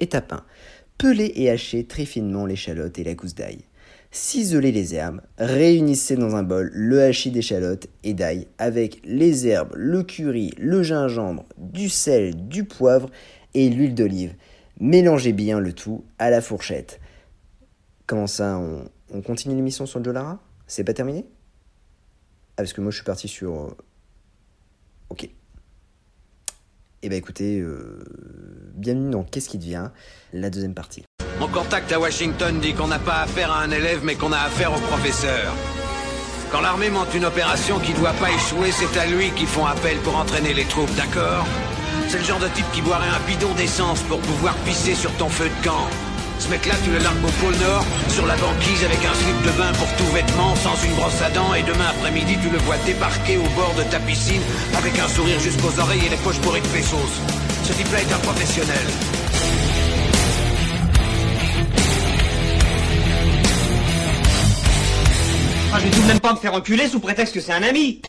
Étape 1. Peler et hacher très finement l'échalote et la gousse d'ail. Ciselez les herbes, réunissez dans un bol le hachis d'échalote et d'ail avec les herbes, le curry, le gingembre, du sel, du poivre et l'huile d'olive. Mélangez bien le tout à la fourchette. Comment ça, on, continue l'émission sur Joe Lara? C'est pas terminé? Ah, parce que moi je suis parti sur. euh, Ok. Eh ben écoutez, euh, bienvenue dans Qu'est-ce qui devient La deuxième partie. Mon contact à Washington dit qu'on n'a pas affaire à un élève, mais qu'on a affaire au professeur. Quand l'armée monte une opération qui doit pas échouer, c'est à lui qu'ils font appel pour entraîner les troupes, d'accord? C'est le genre de type qui boirait un bidon d'essence pour pouvoir pisser sur ton feu de camp. Ce mec-là, tu le largues au pôle Nord, sur la banquise avec un slip de bain pour tout vêtement, sans une brosse à dents, et demain après-midi, tu le vois débarquer au bord de ta piscine avec un sourire jusqu'aux oreilles et les poches pourries de pesos. Ce type-là est un professionnel. Ah, je vais tout de même pas me faire enculer sous prétexte que c'est un ami.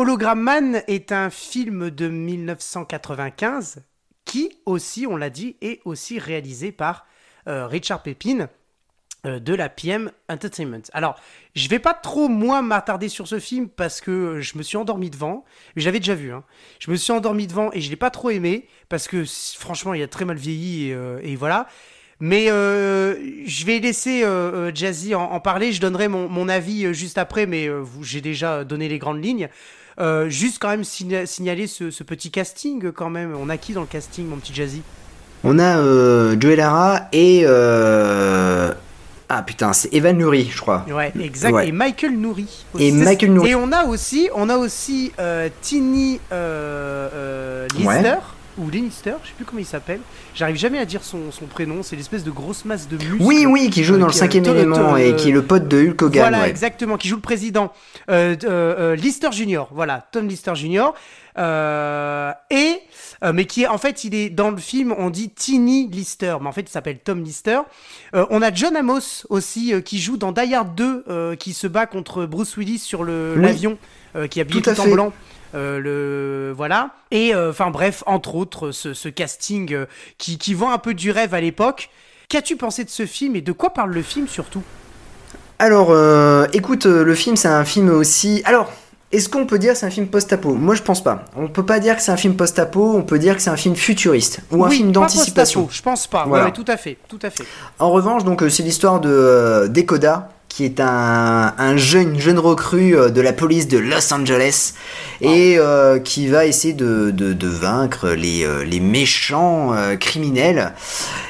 Hologram Man est un film de 1995 qui aussi, on l'a dit, est aussi réalisé par euh, Richard Pepin euh, de la PM Entertainment. Alors, je vais pas trop moi m'attarder sur ce film parce que je me suis endormi devant. J'avais déjà vu. Hein. Je me suis endormi devant et je l'ai pas trop aimé parce que franchement, il a très mal vieilli et, euh, voilà. Mais je vais laisser Jazzy en, parler. Je donnerai mon, avis juste après, mais j'ai déjà donné les grandes lignes. Euh, juste quand même signa- signaler ce, ce petit casting quand même. On a qui dans le casting, mon petit Jazzy? On a euh, Joey Lara et. euh, Ah putain, c'est Evan Lurie, je crois. Ouais, exact. Ouais. Et Michael Nouri. Et Michael Nouri. Et on a aussi, on a aussi euh, Tini Lister. Ou Lannister, je sais plus comment il s'appelle. J'arrive jamais à dire son, son prénom. C'est l'espèce de grosse masse de muscles. Oui, oui, qui joue Euh, dans le qui- cinquième euh, élément euh, et qui est le pote de Hulk Hogan. Voilà, exactement, qui joue le président. Euh, euh, euh, Lister Junior, voilà, Tom Lister Junior. Euh, et, euh, mais qui est, en fait, il est dans le film, on dit Tiny Lister, mais en fait, il s'appelle Tom Lister. Euh, on a John Amos aussi, euh, qui joue dans Die Hard 2, euh, qui se bat contre Bruce Willis sur le- Oui. l'avion, euh, qui est habillé Tout tout, en fait. blanc. Euh, le voilà et euh, enfin bref entre autres ce, ce casting euh, qui, qui vend un peu du rêve à l'époque qu'as-tu pensé de ce film et de quoi parle le film surtout? Alors, euh, écoute, le film, c'est un film aussi. Alors, est-ce qu'on peut dire que c'est un film post-apo? Moi, je pense pas. On peut pas dire que c'est un film post-apo, on peut dire que c'est un film futuriste ou un Oui, film d'anticipation. Je pense pas. Voilà. Ouais, ouais, tout à fait, tout à fait. En revanche, donc, c'est l'histoire de euh, Decoda, qui est un, un jeune, jeune recrue euh, de la police de Los Angeles et euh, qui va essayer de, de- de vaincre les, euh, les méchants euh, criminels.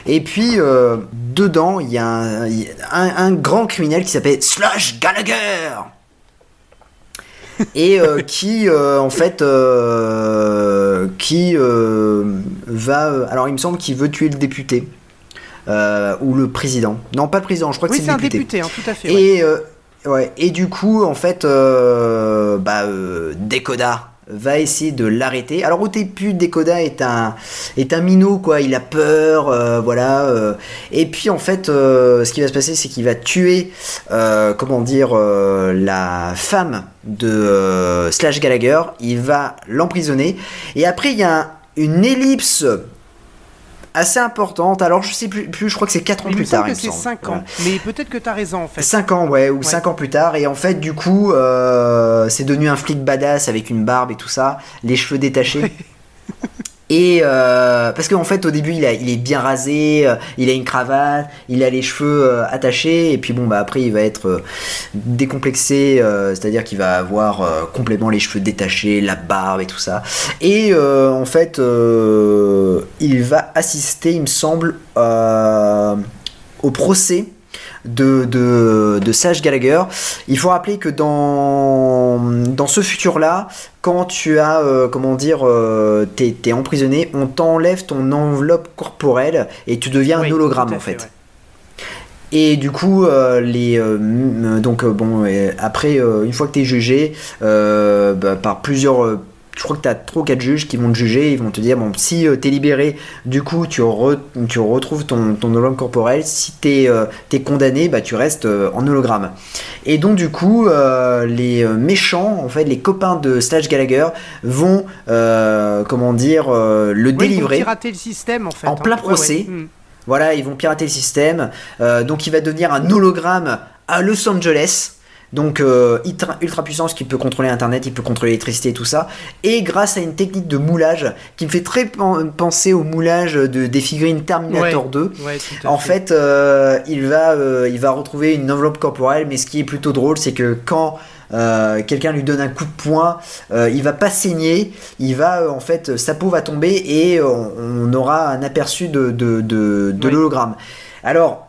Et puis, euh, dedans, il y a un, il y a un- un grand criminel qui s'appelle Slush Gallagher. Et euh, qui euh, en fait euh, qui va alors il me semble qu'il veut tuer le député euh, ou le président. Non pas le président je crois que Oui, c'est c'est le un député, hein, tout à fait. ouais. et euh, ouais et du coup en fait euh, bah euh, Decoda va essayer de l'arrêter. Alors au début Decoda est un est un minot quoi. Il a peur voilà et puis en fait ce qui va se passer c'est qu'il va tuer comment dire la femme de Slash Gallagher. Il va l'emprisonner. Et après il y a un- une ellipse assez importante alors je sais plus, plus je crois que c'est 4 ans plus tard que il me c'est semble. 5 ans. Mais peut-être que t'as raison en fait. 5 ans, ouais, ou Ouais. 5 ans plus tard. Et en fait, du coup, euh, c'est devenu un flic badass avec une barbe et tout ça, les cheveux détachés. Et euh, parce qu'en fait au début il, est bien rasé, euh, il a une cravate, il a les cheveux euh, attachés et puis bon bah après il va être euh, décomplexé, c'est-à-dire qu'il va avoir complètement les cheveux détachés, la barbe et tout ça. Et en fait il va assister il me semble au procès de, de, de Sage Gallagher. Il faut rappeler que dans, dans ce futur-là, quand tu as, euh, comment dire, euh, t'es, t'es emprisonné, on t'enlève ton enveloppe corporelle et tu deviens Oui, un hologramme en fait. ouais. Et du coup, euh, les, euh, donc euh, bon, après, une fois que tu es jugé bah, par plusieurs, je crois que tu as 3 ou 4 juges qui vont te juger, ils vont te dire, bon, si tu es libéré, du coup, tu, re- tu retrouves ton, ton hologramme corporel, si tu es, condamné, bah, tu restes euh, en hologramme. Et donc, du coup, euh, les euh, méchants, en fait, les copains de Slash Gallagher vont, euh, comment dire, euh, le Oui, ils vont délivrer. pirater le système en fait. En hein. plein procès. ouais. Mm. Voilà, ils vont pirater le système. Euh, donc il va devenir un hologramme à Los Angeles. Donc euh, ultra, puissance qui peut contrôler Internet, il peut contrôler l'électricité et tout ça. Et grâce à une technique de moulage qui me fait très pen- penser au moulage de, des figurines Terminator 2. Ouais, tout à En fait, euh, il, va, euh, il va retrouver une enveloppe corporelle, mais ce qui est plutôt drôle, c'est que quand euh, quelqu'un lui donne un coup de poing, euh, il va pas saigner, il va euh, en fait, sa peau va tomber et on, on aura un aperçu de, de, de, de Oui. l'hologramme. Alors,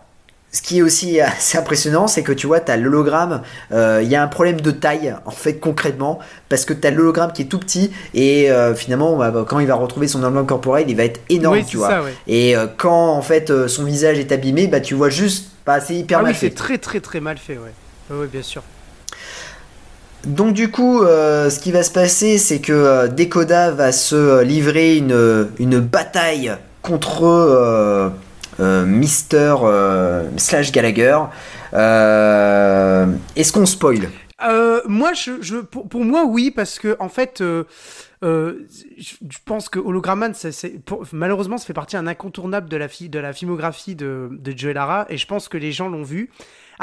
ce qui est aussi assez impressionnant, c'est que tu vois, tu as l'hologramme, euh, il y a un problème de taille, en fait, concrètement, parce que tu as l'hologramme qui est tout petit, et euh, finalement, bah, quand il va retrouver son enveloppe corporelle, il va être énorme, Oui, tu c'est vois. ça, ouais. Et euh, quand en fait euh, son visage est abîmé, bah tu vois juste, bah c'est hyper Ah mal oui, c'est fait. très très très mal fait, ouais. Ouais, ouais, bien sûr. Donc du coup, euh, ce qui va se passer, c'est que euh, Decoda va se euh, livrer une, une bataille contre euh, euh, Mister euh, Slash Gallagher. Euh, Est-ce qu'on spoil? Euh, moi, pour, moi, oui, parce que en fait, euh, euh, je, pense que Hologramman, malheureusement, ça fait partie d'un incontournable de la, de la filmographie de, de Joe Lara, et je pense que les gens l'ont vu.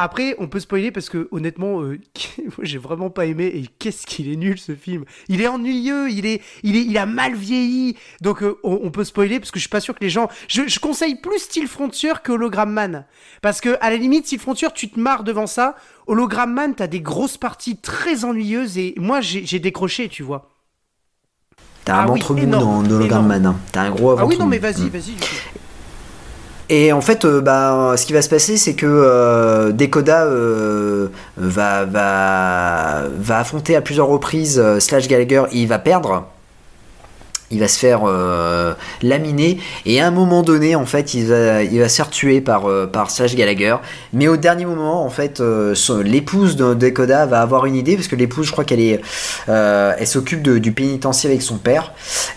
Après, on peut spoiler parce que honnêtement, euh, j'ai vraiment pas aimé. Et qu'est-ce qu'il est nul ce film. Il est ennuyeux, il est, il est, il a mal vieilli. Donc euh, on, on peut spoiler parce que je suis pas sûr que les gens. Je, je conseille plus Steel Frontier que Hologram Man parce que à la limite, Steel Frontier, tu te marres devant ça. Hologram Man, t'as des grosses parties très ennuyeuses et moi j'ai décroché, tu vois. T'as un Ah oui, ventre mou énorme, dans Hologram. Man. hein. T'as un gros Ah oui, ventre non, mou. mais vas-y, Mm. vas-y. Et en fait, euh, bah, ce qui va se passer, c'est que euh, Decoda euh, va, va, va affronter à plusieurs reprises euh, Slash Gallagher et il va perdre. Il va se faire euh, laminer et à un moment donné, en fait, il va, se faire tuer par, euh, par Slash Gallagher. Mais au dernier moment, en fait, euh, l'épouse de Decoda va avoir une idée parce que l'épouse, je crois qu'elle est, euh, elle s'occupe du pénitencier avec son père.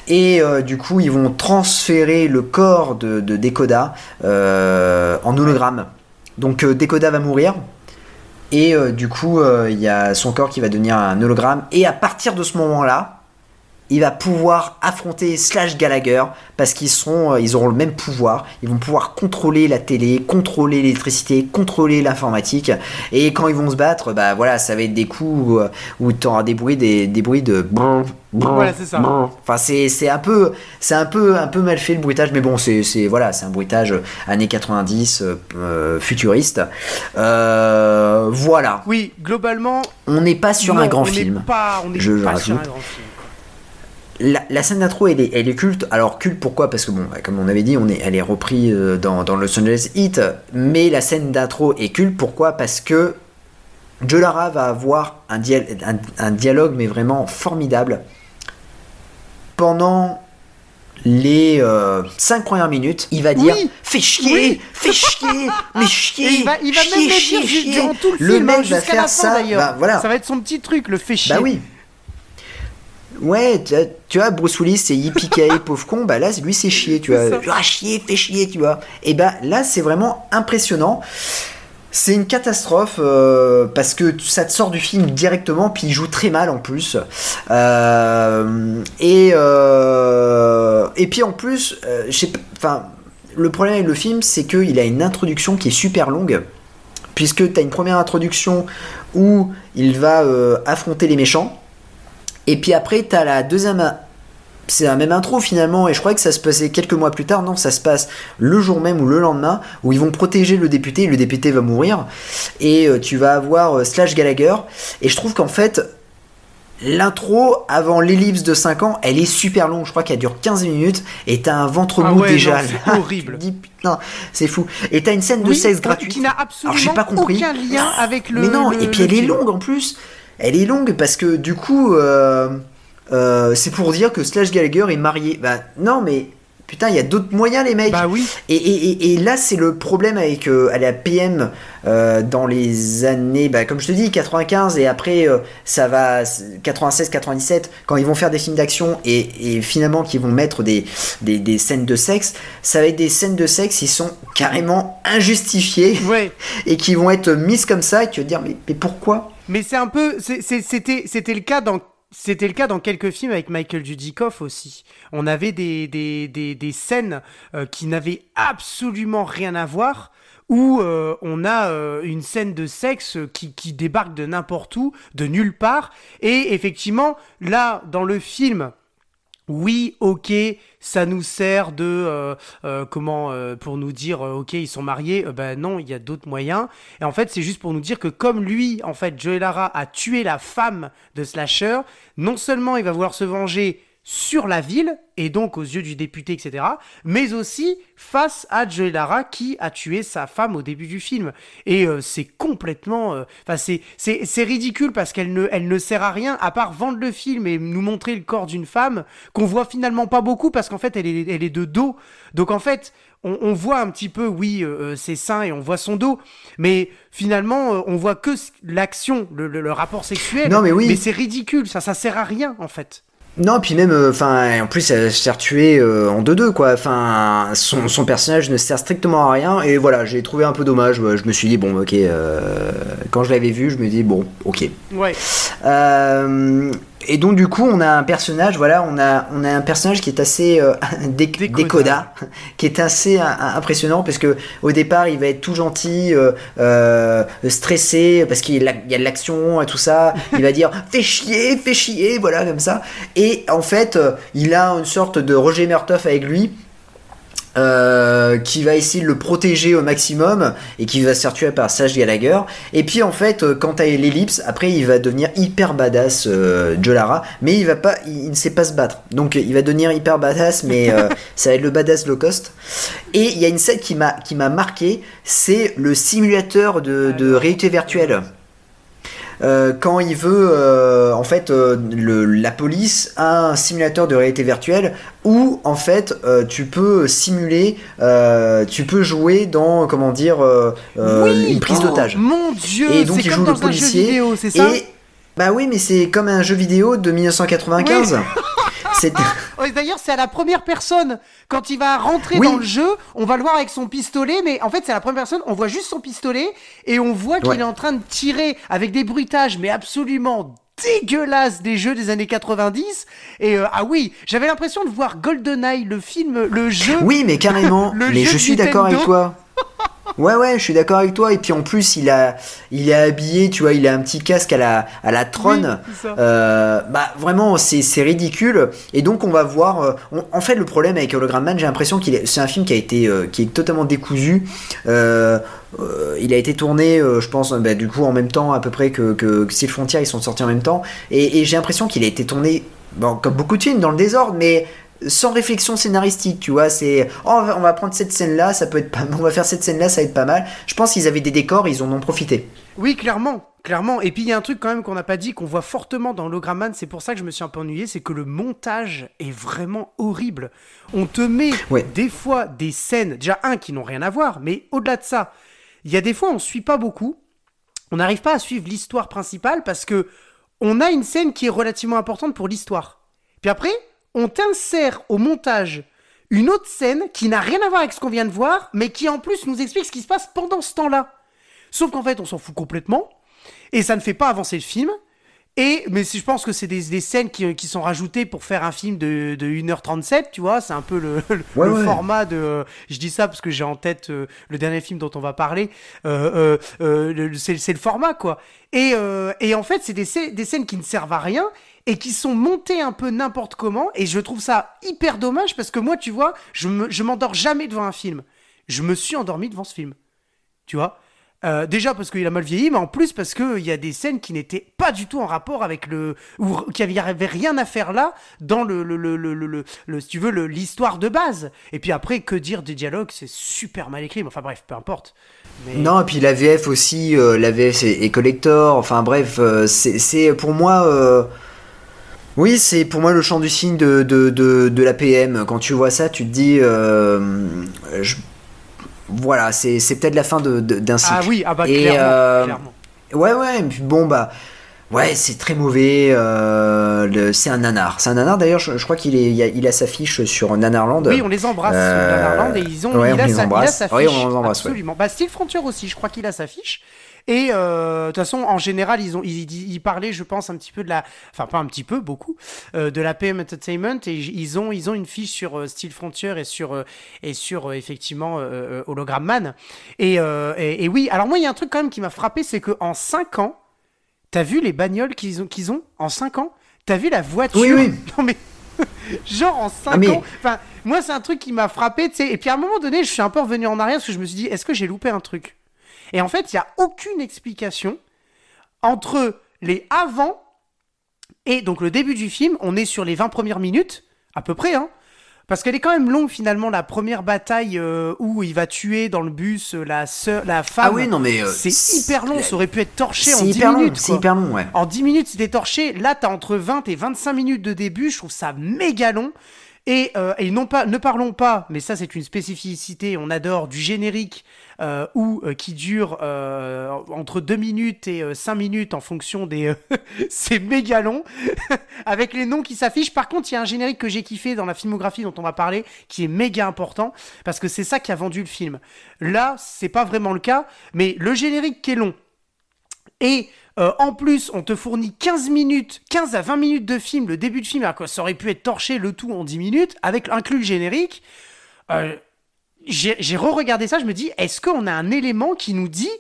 Et du coup, ils vont transférer le corps de, de Decoda en hologramme. Donc Decoda va mourir. Et du coup, il y a son corps qui va devenir un hologramme. Et à partir de ce moment-là, il va pouvoir affronter Slash Gallagher parce qu'ils seront, euh, ils auront le même pouvoir. Ils vont pouvoir contrôler la télé, contrôler l'électricité, contrôler l'informatique. Et quand ils vont se battre, bah voilà, ça va être des coups où, où tu auras des bruits, des, des bruits de. Voilà, c'est ça. Enfin, c'est c'est un peu, c'est un peu, un peu mal fait le bruitage, mais bon, c'est c'est- voilà, c'est un bruitage années 90 euh, euh, futuriste. Euh, voilà, Oui, globalement. on n'est pas sur non, un grand on film. Pas, on n'est Je pas sur un grand film. La, la scène d'intro, elle est, elle est culte. Alors culte pourquoi? Parce que bon, bah, comme on avait dit, on est, elle est reprise euh, dans, dans Los Angeles Heat. Mais la scène d'intro est culte pourquoi? Parce que Joe Lara va avoir un, dia- un, un dialogue mais vraiment formidable pendant les 5 premières minutes. Il va dire Oui. fais chier, Oui. fais chier, mais chier. Et il va, il va chier, même chier, dire chier. durant tout le, Le film, mec hein, va jusqu'à faire la fin ça. bah, voilà. Ça va être son petit truc, le fait chier. Bah oui. Ouais, tu, tu vois, Bruce Willis, c'est yippee pauvre con, bah là, lui, c'est chier, tu vois. Ah, chier, fais chier, tu vois. Et bah là, c'est vraiment impressionnant. C'est une catastrophe euh, parce que ça te sort du film directement, puis il joue très mal en plus. Euh, et, euh, et puis en plus, euh, enfin, le problème avec le film, c'est qu'il a une introduction qui est super longue, puisque tu as une première introduction où il va affronter les méchants. Et puis après, tu as la deuxième c'est la même intro finalement, et je croyais que ça se passait quelques mois plus tard. Non, ça se passe le jour même ou le lendemain, où ils vont protéger le député, le député va mourir, et euh, tu vas avoir euh, Slash Gallagher, et je trouve qu'en fait, L'intro avant l'ellipse de 5 ans, elle est super longue, je crois qu'elle dure 15 minutes et t'as un ventre Ah mou ouais, déjà. c'est horrible. Dis, putain, c'est fou. Et t'as une scène de Oui, sexe gratuite. Qui n'a absolument j'ai pas compris. aucun lien avec le. Mais non, le- et puis le elle est longue en plus. Elle est longue parce que du coup, euh, euh, c'est pour dire que Slash Gallagher est marié. Bah non, mais putain, il y a d'autres moyens, les mecs. Bah oui. Et, et- et- là, c'est le problème avec euh, à la PM euh, dans les années, bah, comme je te dis, 95 et après euh, ça va 96, 97, quand ils vont faire des films d'action et, et finalement qu'ils vont mettre des, des, des scènes de sexe, ça va être des scènes de sexe qui sont carrément injustifiées Ouais. et qui vont être mises comme ça et tu vas te dire mais, mais pourquoi? Mais c'est un peu, c'était le cas dans, c'était le cas dans quelques films avec Michael Dudikoff aussi. On avait des, des, des, des scènes euh, qui n'avaient absolument rien à voir. Où euh, on a euh, une scène de sexe qui, qui débarque de n'importe où, de nulle part. Et effectivement, là, dans le film, oui, ok, ça nous sert de euh, euh, comment euh, pour nous dire ok ils sont mariés. Ben non, il y a d'autres moyens. Et en fait, c'est juste pour nous dire que comme lui, en fait, Joey Lara a tué la femme de Slasher, non seulement il va vouloir se venger sur la ville et donc aux yeux du député, etc. Mais aussi face à Joey Lara qui a tué sa femme au début du film. Et euh, c'est complètement, euh, enfin c'est c'est c'est ridicule parce qu'elle ne elle ne sert à rien à part vendre le film et nous montrer le corps d'une femme qu'on voit finalement pas beaucoup parce qu'en fait elle est elle est de dos. Donc en fait on, on voit un petit peu, oui, euh, euh, ses seins et on voit son dos, mais finalement, euh, on voit que l'action, le, le- le rapport sexuel. Non, mais oui. Mais c'est ridicule, ça, ça sert à rien, en fait. Non, puis même, enfin, en plus, elle se fait tuer euh, en 2-2, quoi. Enfin, son, son personnage ne sert strictement à rien. Et voilà, j'ai trouvé un peu dommage. Ouais, Je me suis dit, bon, ok, euh, quand je l'avais vu, je me dis, bon, ok. Ouais. Euh, et donc, du coup, on a un personnage, voilà, on a, on a un personnage qui est assez euh, dé- Décoda. qui est assez euh, impressionnant, parce que au départ, il va être tout gentil, euh, euh, stressé, parce qu'il y a de l'action et tout ça. Il va dire, fais chier, fais chier, voilà, comme ça. Et en fait, euh, il a une sorte de Roger Murtaugh avec lui. Euh, qui va essayer de le protéger au maximum et qui va se faire tuer par Sage Gallagher. Et puis en fait euh, quand t'as l'ellipse après il va devenir hyper badass euh, Joe Lara mais il va pas il, il ne sait pas se battre. Donc il va devenir hyper badass mais euh, ça va être le badass low cost. Et il y a une scène qui m'a qui m'a marqué c'est le simulateur de, de réalité virtuelle euh, quand il veut, euh, en fait, euh, le- la police a un simulateur de réalité virtuelle où, en fait, tu peux simuler, tu peux jouer dans, comment dire, Oui une prise Oh, d'otage. Mon Dieu, Et donc c'est il comme joue le un policier. jeu vidéo, c'est ça Et bah oui, mais c'est comme un jeu vidéo de 1995. C'est D'ailleurs, c'est à la première personne. Quand il va rentrer Oui. dans le jeu, on va le voir avec son pistolet, mais en fait, c'est à la première personne. On voit juste son pistolet et on voit qu'il Ouais. est en train de tirer avec des bruitages, mais absolument dégueulasses des jeux des années 90. Et euh, ah oui, j'avais l'impression de voir GoldenEye, le film, le jeu. Oui, mais carrément. Le mais jeu je suis d'accord avec toi. Ouais, ouais, je suis d'accord avec toi. Et puis en plus, il a, il est habillé, tu vois, il a un petit casque à la, à la. Oui, ça. Euh, bah vraiment, c'est, ridicule. Et donc on va voir. euh, on- en fait, le problème avec Hologram Man, j'ai l'impression qu'il est, c'est un film qui a été, euh, qui est totalement décousu. Euh, il a été tourné, je pense, bah, du coup en même temps à peu près que, que, que Steel Frontier, ils sont sortis en même temps. Et, et j'ai l'impression qu'il a été tourné, bon, comme beaucoup de films, dans le désordre, mais sans réflexion scénaristique, tu vois, c'est oh, on, va, prendre cette scène là, ça peut être pas on va faire cette scène là, ça va être pas mal. Je pense qu'ils avaient des décors, ils en ont profité. Oui, clairement, clairement. Et puis il y a un truc quand même qu'on n'a pas dit, qu'on voit fortement dans Hologramman, c'est pour ça que je me suis un peu ennuyé, c'est que le montage est vraiment horrible. On te met Ouais. des fois des scènes, déjà un qui n'ont rien à voir, mais au-delà de ça, il y a des fois on suit pas beaucoup, on n'arrive pas à suivre l'histoire principale parce que on a une scène qui est relativement importante pour l'histoire. Puis après, on t'insère au montage une autre scène qui n'a rien à voir avec ce qu'on vient de voir, mais qui en plus nous explique ce qui se passe pendant ce temps-là. Sauf qu'en fait, on s'en fout complètement, et ça ne fait pas avancer le film. Et, mais je pense que c'est des, des scènes qui, qui sont rajoutées pour faire un film de, de 1h37, tu vois, c'est un peu le, le, Ouais, le ouais. format de... Je dis ça parce que j'ai en tête euh, le dernier film dont on va parler, euh, euh, c'est le format, quoi. Et, et en fait, c'est des, des scènes qui ne servent à rien et qui sont montées un peu n'importe comment, et je trouve ça hyper dommage parce que moi, tu vois, je me- je m'endors jamais devant un film. Je me suis endormi devant ce film tu vois? Euh, déjà parce qu'il a mal vieilli, mais en plus parce qu'il y a des scènes qui n'étaient pas du tout en rapport avec le. ou qui avait, rien à faire là dans le, le, le, le, le, tu veux, l'histoire de base. Et puis après, que dire des dialogues, c'est super mal écrit. mais Enfin bref, peu importe. Non, et puis la VF aussi, euh, la VF est, collector, enfin bref, euh, c'est c'est pour moi. Oui, c'est pour moi le chant du signe de, de, de, de la PM. Quand tu vois ça, tu te dis. euh, je- Voilà, c'est c'est peut-être la fin d'un cycle. ah oui, ah bah Et, clairement, euh, clairement. Ouais, ouais, et puis bon, bah. Ouais, c'est très mauvais. euh, c'est un nanar. C'est un nanar, d'ailleurs, je, je crois qu'il est, il a, il a sa fiche sur Nanarland. Oui, on les embrasse Euh, sur Nanarland et ils ont, ouais, il, on a les sa, il a embrasse. sa fiche. Oui, on les embrasse, ouais. Absolument. Bah, Steel Frontier aussi, je crois qu'il a sa fiche. Et euh, de toute façon, en général, ils ont, ils, ils- ils parlaient, je pense, un petit peu de la, enfin pas un petit peu, beaucoup, euh, de la PM Entertainment. Et ils ont, ils ont une fiche sur euh, Steel Frontier et sur, euh, et sur effectivement Hologram Man. Et, et, et oui, alors moi, il y a un truc quand même qui m'a frappé, c'est que en 5 ans, t'as vu les bagnoles qu'ils ont, qu'ils ont en 5 ans? T'as vu la voiture? Oui, oui. Non mais genre en 5 Ah, mais- ans. Enfin, moi c'est un truc qui m'a frappé, tu sais. Et puis à un moment donné, je suis un peu revenu en arrière parce que je me suis dit, est-ce que j'ai loupé un truc? Et en fait, il y a aucune explication entre les avant et donc le début du film. On est sur les 20 premières minutes, à peu près, hein. Parce qu'elle est quand même longue finalement la première bataille euh, où il va tuer dans le bus euh, la sœur, la femme. Ah oui, non, mais. euh, c'est hyper long, ça aurait pu être torché en C'est 10 hyper minutes. c'est hyper long, ouais. En 10 minutes, c'était torché. Là, t'as entre 20 et 25 minutes de début. Je trouve ça méga long. Et, euh, et non pas, ne parlons pas, mais ça c'est une spécificité, on adore du générique euh, ou euh, qui dure euh, entre 2 minutes et 5 minutes en fonction des... euh, c'est méga long, avec les noms qui s'affichent. Par contre, il y a un générique que j'ai kiffé dans la filmographie dont on va parler, qui est méga important, parce que c'est ça qui a vendu le film. Là, c'est pas vraiment le cas, mais le générique qui est long, et euh, en plus, on te fournit 15 minutes, 15 à 20 minutes de film, le début de film, alors que ça aurait pu être torché le tout en 10 minutes, avec inclus le générique. Euh, j'ai re-regardé ça, je me dis, est-ce qu'on a un élément qui nous dit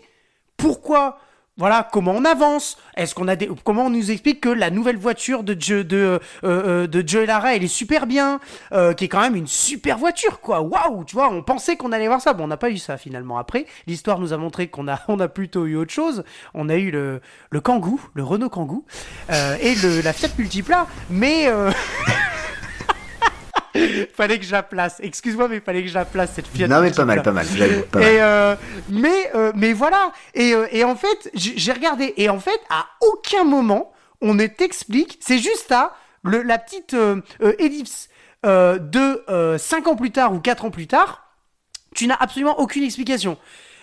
pourquoi voilà comment on avance? Est-ce qu'on a des comment on nous explique que la nouvelle voiture de Joe de euh, euh, Joe Lara elle est super bien, euh, qui est quand même une super voiture quoi? Waouh, tu vois, on pensait qu'on allait voir ça, bon on n'a pas eu ça finalement. Après, l'histoire nous a montré qu'on a on a plutôt eu autre chose. On a eu le le Kangoo, le Renault Kangoo euh, et la Fiat Multipla, mais. fallait que je la place. Excuse-moi, mais fallait que je la place cette Fiat. Non, mais pas mal, pas mal, pas mal. Et euh, mais euh, mais voilà. Et, euh, et en fait, j'ai regardé. Et en fait, à aucun moment on ne t'explique. C'est juste à le, la petite ellipse de 5 ans plus tard ou 4 ans plus tard. Tu n'as absolument aucune explication.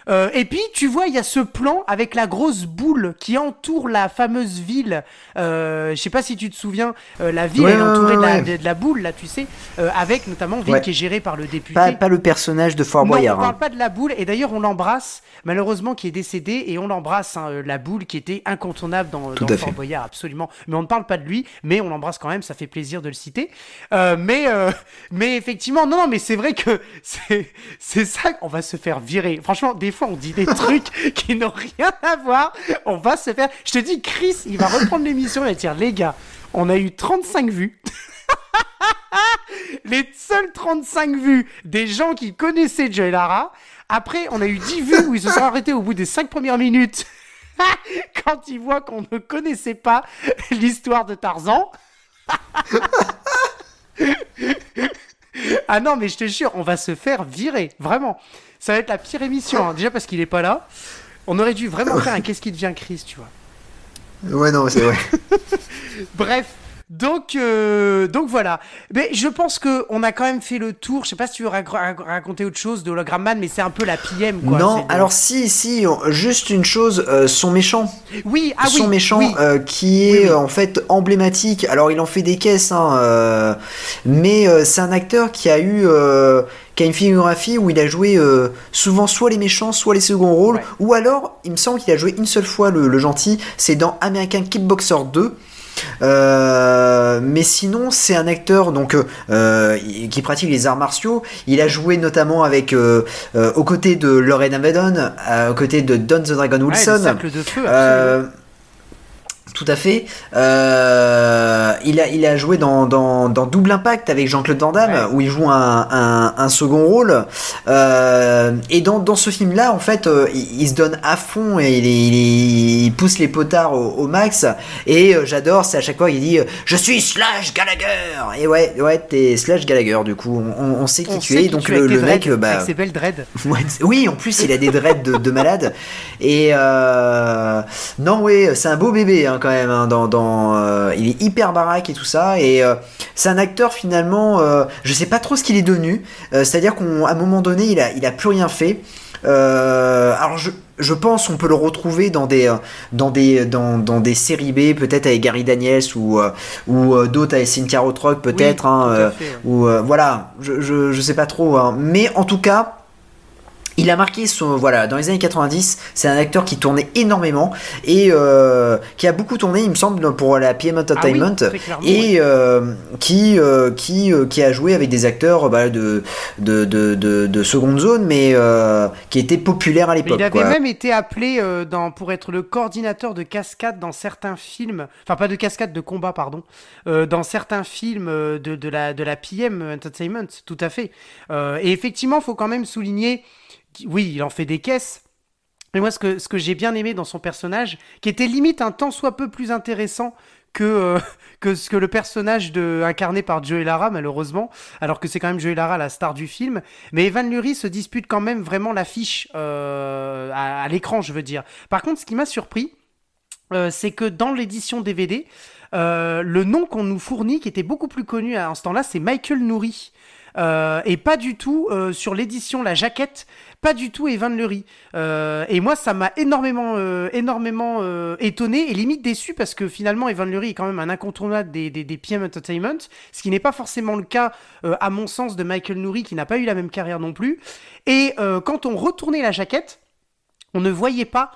Euh, et puis tu vois, il y a ce plan avec la grosse boule qui entoure la fameuse ville. Euh, je sais pas si tu te souviens, euh, la ville Ouais, elle est ouais, entourée de, la, de- boule là, tu sais, euh, avec notamment ville qui est gérée par le député. Pas, pas le personnage de Fort Non, Boyard. on parle hein. pas de la boule. Et d'ailleurs, on l'embrasse, malheureusement, qui est décédé. Et on l'embrasse, hein, la boule qui était incontournable dans, dans Fort fait. Boyard, absolument. Mais on ne parle pas de lui, mais on l'embrasse quand même. Ça fait plaisir de le citer. Mais, mais effectivement, non, non, mais c'est vrai que c'est c'est ça qu'on va se faire virer. Franchement, des fois, on dit des trucs qui n'ont rien à voir. On va se faire. Je te dis, Chris, il va reprendre l'émission. Il va dire, les gars, on a eu 35 vues. les seuls 35 vues des gens qui connaissaient Joey Lara. Après, on a eu 10 vues où ils se sont arrêtés au bout des 5 premières minutes. Quand ils voient qu'on ne connaissait pas l'histoire de Tarzan. ah non, mais je te jure, on va se faire virer. Vraiment. Ça va être la pire émission. hein. Déjà parce qu'il est pas là. On aurait dû vraiment faire un Qu'est-ce qui devient Chris, tu vois. Ouais, non, c'est vrai. Bref, Donc, euh, donc voilà. Mais je pense que on a quand même fait le tour. Je sais pas si tu veux raconter autre chose de Hologram Man, mais c'est un peu la PM. Quoi. Non, alors si, si, juste une chose, euh, son méchant. Oui, ah son méchant euh, qui est en fait emblématique. Alors il en fait des caisses, hein, mais c'est un acteur qui a eu qui a une filmographie où il a joué souvent soit les méchants, soit les seconds rôles, ou alors il me semble qu'il a joué une seule fois le, le gentil, c'est dans American Kickboxer 2. Euh, mais sinon, c'est un acteur donc euh, qui pratique les arts martiaux. Il a joué notamment avec euh, aux côtés de Lorraine Avedon, aux côtés de Don the Dragon Wilson. de feu, tout à fait. Euh, il, a, il a joué dans, dans, dans Double Impact avec Jean-Claude Van Damme, où il joue un, un, un second rôle. Euh, et dans, dans ce film-là, en fait, euh, il, se donne à fond et il, il, pousse les potards au, max. Et j'adore, c'est à chaque fois il dit Je suis Slash Gallagher Et ouais, ouais t'es Slash Gallagher, du coup, on, on sait qui tu es. Donc le, le mec. Bah, avec belles dreads. oui, en plus, il a des dreads de, de malade. Et non, ouais, c'est un beau bébé, hein, même. Hein, dans, euh, il est hyper baraque et tout ça. Et euh, c'est un acteur finalement, euh, je sais pas trop ce qu'il est devenu. C'est-à-dire qu'à un moment donné, il a, il a plus rien fait. alors je, je pense qu'on peut le retrouver dans des dans des dans, dans des séries B peut-être avec Gary Daniels ou ou d'autres avec Cynthia Rothrock peut-être hein, ou voilà je, je, je sais pas trop hein. mais en tout cas il a marqué son voilà dans les années 90 c'est un acteur qui tournait énormément et euh, qui a beaucoup tourné il me semble pour la PM Entertainment ah et euh, qui euh, qui qui a joué avec des acteurs bah, de, de, de, de, seconde zone mais qui étaient populaires à l'époque il avait même été appelé dans pour être le coordinateur de cascade dans certains films enfin pas de cascade de combat pardon dans certains films de, de la de la PM Entertainment tout à fait. Et effectivement faut quand même souligner oui, il en fait des caisses. Mais moi, ce que, j'ai bien aimé dans son personnage, qui était limite un tant soit peu plus intéressant que, euh, le personnage incarné par Joey Lara, malheureusement, alors que c'est quand même Joey Lara la star du film. Mais Evan Lurie se dispute quand même vraiment l'affiche euh, à, l'écran, je veux dire. Par contre, ce qui m'a surpris, euh, c'est que dans l'édition DVD, le nom qu'on nous fournit, qui était beaucoup plus connu à ce temps-là, c'est Michael Nouri. Et pas du tout sur l'édition, la jaquette, pas du tout Evan Lurie. Euh, et moi, ça m'a énormément, énormément étonné et limite déçu parce que finalement, Evan Lurie est quand même un incontournable des, des, PM Entertainment, ce qui n'est pas forcément le cas, à mon sens, de Michael Nouri qui n'a pas eu la même carrière non plus. Et quand on retournait la jaquette, on ne voyait pas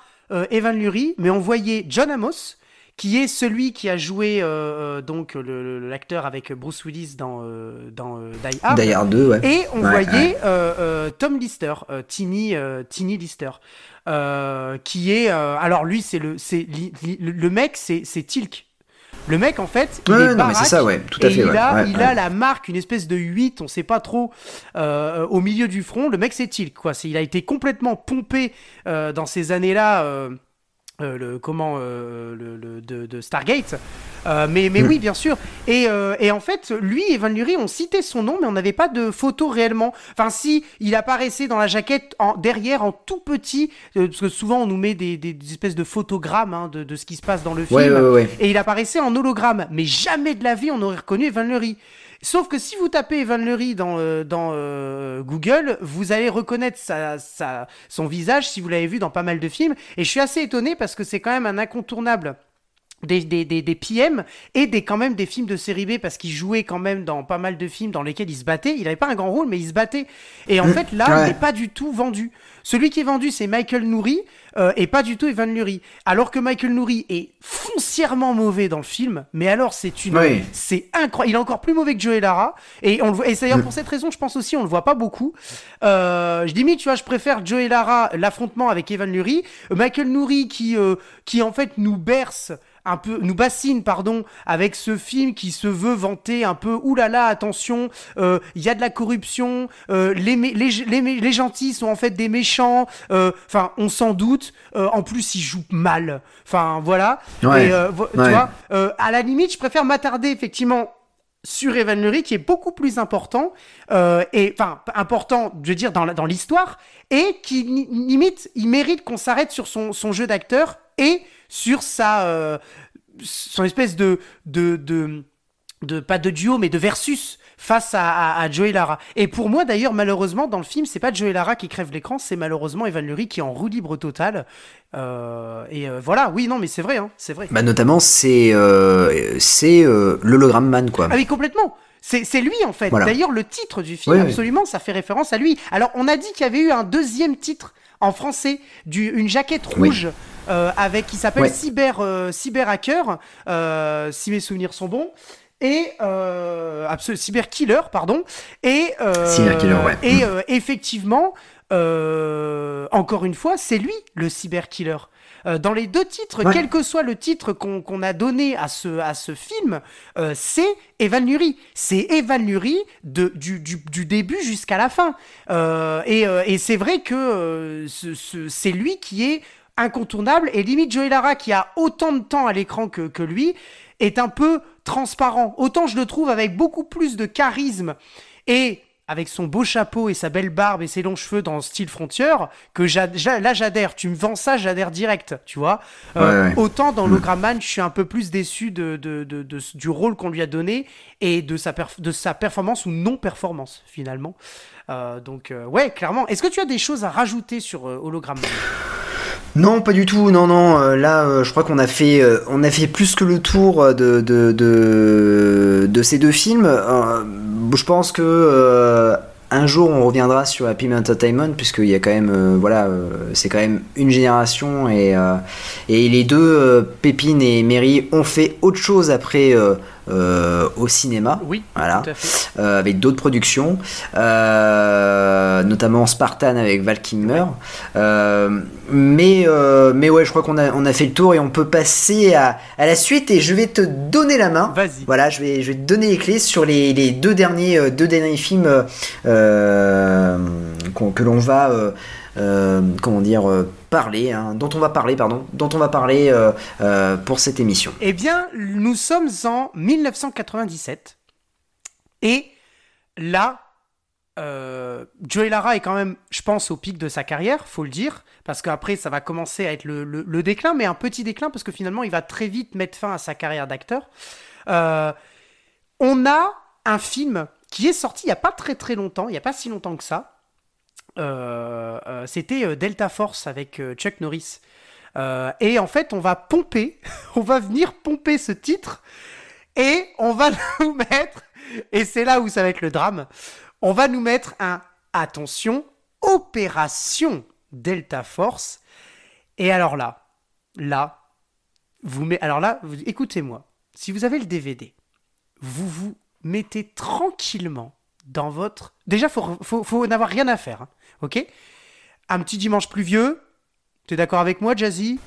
Evan Lurie, mais on voyait John Amos qui est celui qui a joué euh, euh, donc l'acteur avec Bruce Willis dans, euh, dans Die Hard. Die Hard 2, ouais. Et on voyait Tom Lister, Tiny, Tiny Lister. qui est alors lui c'est le c'est le mec c'est c'est Tilk le mec, en fait, il est baraque, ça, ouais, tout à fait. Il, a, il a la marque, une espèce de 8, on sait pas trop, au milieu du front. Le mec, c'est Tilk, quoi. Il a été complètement pompé dans ces années-là euh, le comment euh, le, de, Stargate. Euh, mais mais oui bien sûr. Et, et, en fait lui Evan Lurie on citait son nom mais on n'avait pas de photo réellement. Enfin si il apparaissait dans la jaquette en, derrière en tout petit parce que souvent on nous met des, des, espèces de photogrammes hein, de, de, ce qui se passe dans le film. et il apparaissait en hologramme. Mais jamais de la vie on aurait reconnu Evan Lurie Sauf que si vous tapez Evan Lurie dans, euh, dans euh, Google, vous allez reconnaître sa, sa, son visage si vous l'avez vu dans pas mal de films. Et je suis assez étonné parce que c'est quand même un incontournable des, des, des, des, PM et des quand même des films de série B parce qu'il jouait quand même dans pas mal de films dans lesquels il se battait. Il avait pas un grand rôle, mais il se battait. Et en mmh. fait, là, il n'est pas du tout vendu. Celui qui est vendu, c'est Michael Nouri euh, et pas du tout Evan Lurie. Alors que Michael Nouri est foncièrement mauvais dans le film, mais alors c'est une, c'est incroyable. Il est encore plus mauvais que Joey Lara. Et on le voit. Et d'ailleurs mmh. pour cette raison, je pense aussi, on le voit pas beaucoup. Euh, je dis, mais tu vois, je préfère Joey Lara l'affrontement avec Evan Lurie. Michael Nouri qui, euh, qui en fait nous berce un peu nous bassine pardon avec ce film qui se veut vanter un peu oulala attention euh, il y a de la corruption euh, les, les, les, gentils sont en fait des méchants euh, enfin on s'en doute en plus ils jouent mal. Enfin voilà. Ouais, tu vois à la limite je préfère m'attarder effectivement sur Evan Lurie qui est beaucoup plus important et enfin important je veux dire dans, dans l'histoire et qui limite il mérite qu'on s'arrête sur son, son jeu d'acteur et sur sa euh, son espèce de, de, de de pas de duo mais de versus face à, à, à Joe et Lara. Et pour moi d'ailleurs malheureusement dans le film c'est pas Joe et Lara qui crèvent l'écran, c'est malheureusement Evan Lurie qui est en roue libre totale. Euh, et euh, voilà, oui non mais c'est vrai, hein, c'est vrai. Bah notamment c'est euh, c'est l'hologramme man quoi. Ah oui complètement. C'est lui en fait. Voilà. D'ailleurs le titre du film Oui, oui. absolument ça fait référence à lui. Alors on a dit qu'il y avait eu un deuxième titre en français du une jaquette rouge. Avec qui s'appelle Ouais. Cyber euh, Cyber Hacker, euh, si mes souvenirs sont bons, et euh, absolu- Cyber Killer, pardon, et euh, Cyber Killer, ouais. et Mm. euh, effectivement, euh, encore une fois, c'est lui le Cyber Killer. Euh, dans les deux titres, Ouais. quel que soit le titre qu'on qu'on a donné à ce, à ce film, euh, c'est Evan Lurie. C'est Evan Lurie de, du, du, du début jusqu'à la fin. Euh, et euh, et c'est vrai que euh, ce- ce- c'est lui qui est incontournable. Et limite, Joey Lara, qui a autant de temps à l'écran que, que lui, est un peu transparent. Autant je le trouve avec beaucoup plus de charisme et avec son beau chapeau et sa belle barbe et ses longs cheveux dans le style Frontier, que là j'adhère. Tu me vends ça, j'adhère direct, tu vois. Euh, Ouais, ouais. Autant dans Logramman, je suis un peu plus déçu de, de- de- de- du rôle qu'on lui a donné et de sa, perf- de sa performance ou non-performance, finalement. Euh, donc, euh, ouais, clairement. Est-ce que tu as des choses à rajouter sur Hologramman Non, pas du tout. Non, non. euh, là, euh, je crois qu'on a fait, euh, on a fait plus que le tour de de, de, ces deux films. Je pense que un jour on reviendra sur Happy Entertainment puisqu'il y a voilà, c'est quand même une génération et et les deux Pépine et Mary ont fait autre chose après euh, au cinéma. Oui, Voilà. tout à fait. euh, avec d'autres productions, euh, notamment Spartan avec Val Kilmer. Euh, mais, mais ouais, je crois qu'on a, on a fait le tour et on peut passer à, à la suite et je vais te donner la main. Vas-y. Voilà, je vais, je vais te donner les clés sur les, les deux, derniers, deux derniers films que l'on va, comment dire, parler, hein, dont on va parler, pardon, dont on va parler euh, euh, pour cette émission. Eh bien, nous sommes en 1997. Et là, euh, Lara est quand même, je pense, au pic de sa carrière, faut le dire. Parce qu'après, ça va commencer à être le, déclin, mais un petit déclin, parce que finalement, il va très vite mettre fin à sa carrière d'acteur. Euh, on a un film qui est sorti il n'y a pas très très longtemps, il n'y a pas si longtemps que ça. Euh, euh, C'était euh, Delta Force avec Chuck Norris. Et en fait, on va pomper, on va venir pomper ce titre et on va nous mettre, et c'est là où ça va être le drame, on va nous mettre un, attention, Opération Delta Force. Et alors là, là, vous met, alors là, écoutez-moi, si vous avez le DVD, vous vous mettez tranquillement dans votre... Déjà, faut, faut, faut n'avoir rien à faire, hein, ok? Un petit dimanche pluvieux, t'es d'accord avec moi, Jazzy?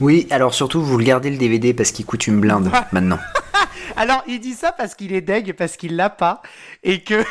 Oui, alors surtout, vous regardez le DVD parce qu'il coûte une blinde maintenant. Alors, il dit ça parce qu'il est deg, parce qu'il l'a pas, et que,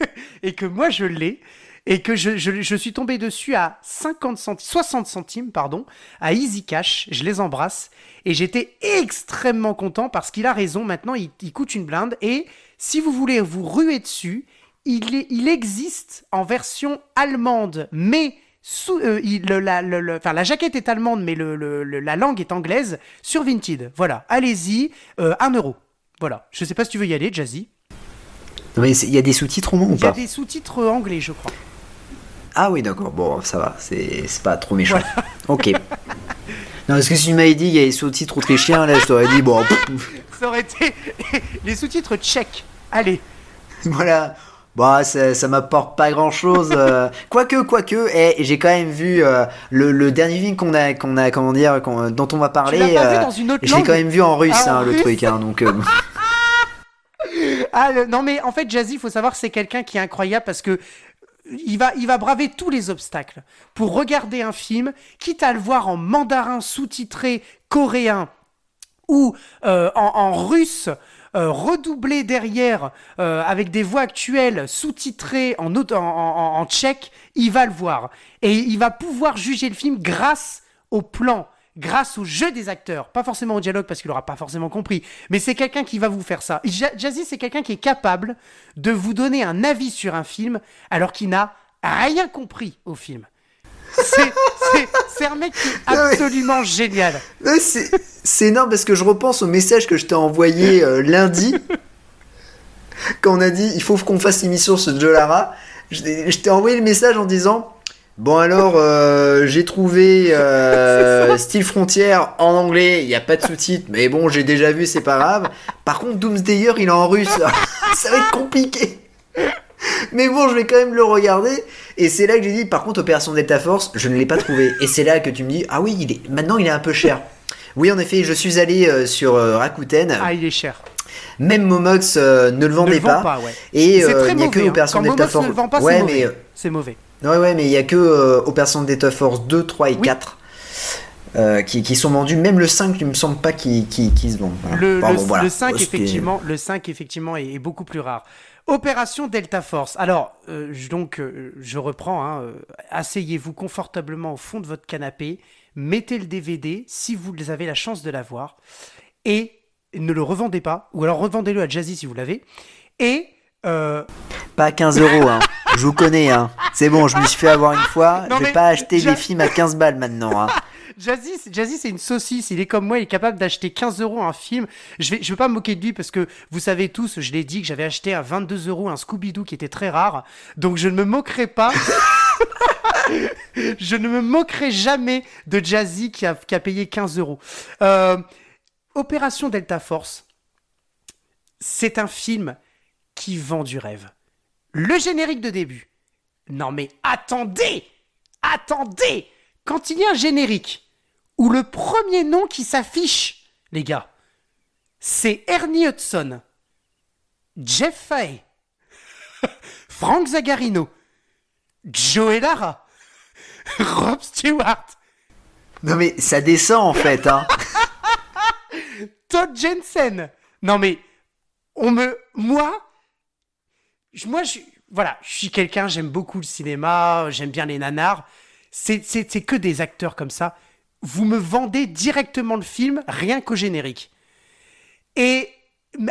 et que moi je l'ai, et que je, je, je suis tombé dessus à 50 centimes, 60 centimes, pardon, à Easy Cash, je les embrasse, et j'étais extrêmement content parce qu'il a raison, maintenant il, il coûte une blinde, et si vous voulez vous ruer dessus, il, est, il existe en version allemande, mais sous, euh, il- le- la, le- le- enfin, la jaquette est allemande, mais le, la langue est anglaise, sur Vinted. Voilà, allez-y, euh, 1 euro. Voilà, je sais pas si tu veux y aller, Jazzy. Il y a des sous-titres au moins ou Il y a pas? des sous-titres anglais, je crois. Ah oui, d'accord. Bon, ça va. C'est pas trop méchant. Ok. Non, parce que si tu m'avais dit qu'il y a des sous-titres autrichiens, là, je t'aurais dit, bon, Ça aurait été les sous-titres tchèques. Allez, voilà. Bah, ça, ça m'apporte pas grand chose. quoique, quoique, eh, j'ai quand même vu euh, le, le dernier film qu'on a, qu'on a, comment dire, dont on va parler. euh, langue? quand même vu en russe, Ah, en hein, le russe? truc, hein, donc. euh, Ah, le- non, mais en fait, Jazzy, il faut savoir, c'est quelqu'un qui est incroyable parce que il va, braver tous les obstacles pour regarder un film, quitte à le voir en mandarin sous-titré coréen ou euh, en, russe. euh, redoublé derrière euh, avec des voix actuelles sous-titrées en tchèque, il va le voir. Et il va pouvoir juger le film grâce au plan, grâce au jeu des acteurs. Pas forcément au dialogue parce qu'il aura pas forcément compris. Mais c'est quelqu'un qui va vous faire ça. Ja- Jazzy, c'est quelqu'un qui est capable de vous donner un avis sur un film alors qu'il n'a rien compris au film. C'est- un mec qui est Non, mais- absolument génial. C'est énorme parce que je repense au message que je t'ai envoyé euh, lundi quand on a dit il faut qu'on fasse l'émission sur Joe Lara, je t'ai je t'ai envoyé le message en disant Bon alors, euh, j'ai trouvé euh, Style Frontière en anglais, il n'y a pas de sous-titres, mais bon, j'ai déjà vu, c'est pas grave. Par contre, Doomsdayer, il est en russe, ça va être compliqué. Mais bon, je vais quand même le regarder. Et c'est là que j'ai dit, par contre, Opération Delta Force, je ne l'ai pas trouvé. Et c'est là que tu me dis, ah oui, il est... maintenant il est un peu cher. Oui, en effet, je suis allé euh, sur Rakuten. Ah, il est cher. Même Momox ne le Ne vendait le vend pas. pas, ouais. Et il n'y a que mauvais. Opération Delta Momox Force. ne le vend pas, ouais, c'est mais mauvais. C'est mauvais. Ouais, ouais, mais il y a que euh, Opération Delta Force 2, 3 et Oui. 4 euh, qui, qui sont vendus. Même le 5, il me semble pas qu'il qu'il- qu'il se vend. Voilà. Le, Enfin, le- bon, voilà. le 5, Oh, c'était- effectivement, le 5, effectivement, est, est beaucoup plus rare. Opération Delta Force. Alors, euh, je- donc, euh, je reprends. hein, Asseyez-vous confortablement au fond de votre canapé. Mettez le DVD si vous avez la chance de l'avoir. Et ne le revendez pas. Ou alors revendez-le à Jazzy si vous l'avez. Et. Euh, Pas à 15 euros, hein. Je vous connais, hein. C'est bon, je me suis fait avoir une fois. Non, je vais pas acheter des films à 15 balles maintenant, hein. Jazzy, c'est- Jazzy, c'est une saucisse. Il est comme moi, il est capable d'acheter 15 euros un film. Je vais, je vais pas me moquer de lui parce que vous savez tous, je l'ai dit que j'avais acheté à 22 euros un Scooby-Doo qui était très rare. Donc je ne me moquerai pas. je ne me moquerai jamais de Jazzy qui a, qui a payé 15 euros. Euh, Opération Delta Force, c'est un film qui vend du rêve. Le générique de début. Non mais attendez Attendez Quand il y a un générique où le premier nom qui s'affiche, les gars, c'est Ernie Hudson, Jeff Fahey, Frank Zagarino, Joey Lara, Rob Stewart, Non, mais ça descend en fait, hein. Todd Jensen. Non mais on me moi moi je voilà, je suis quelqu'un, j'aime beaucoup le cinéma, j'aime bien les nanars. C'est que des acteurs comme ça. Vous me vendez directement le film rien qu'au générique. Et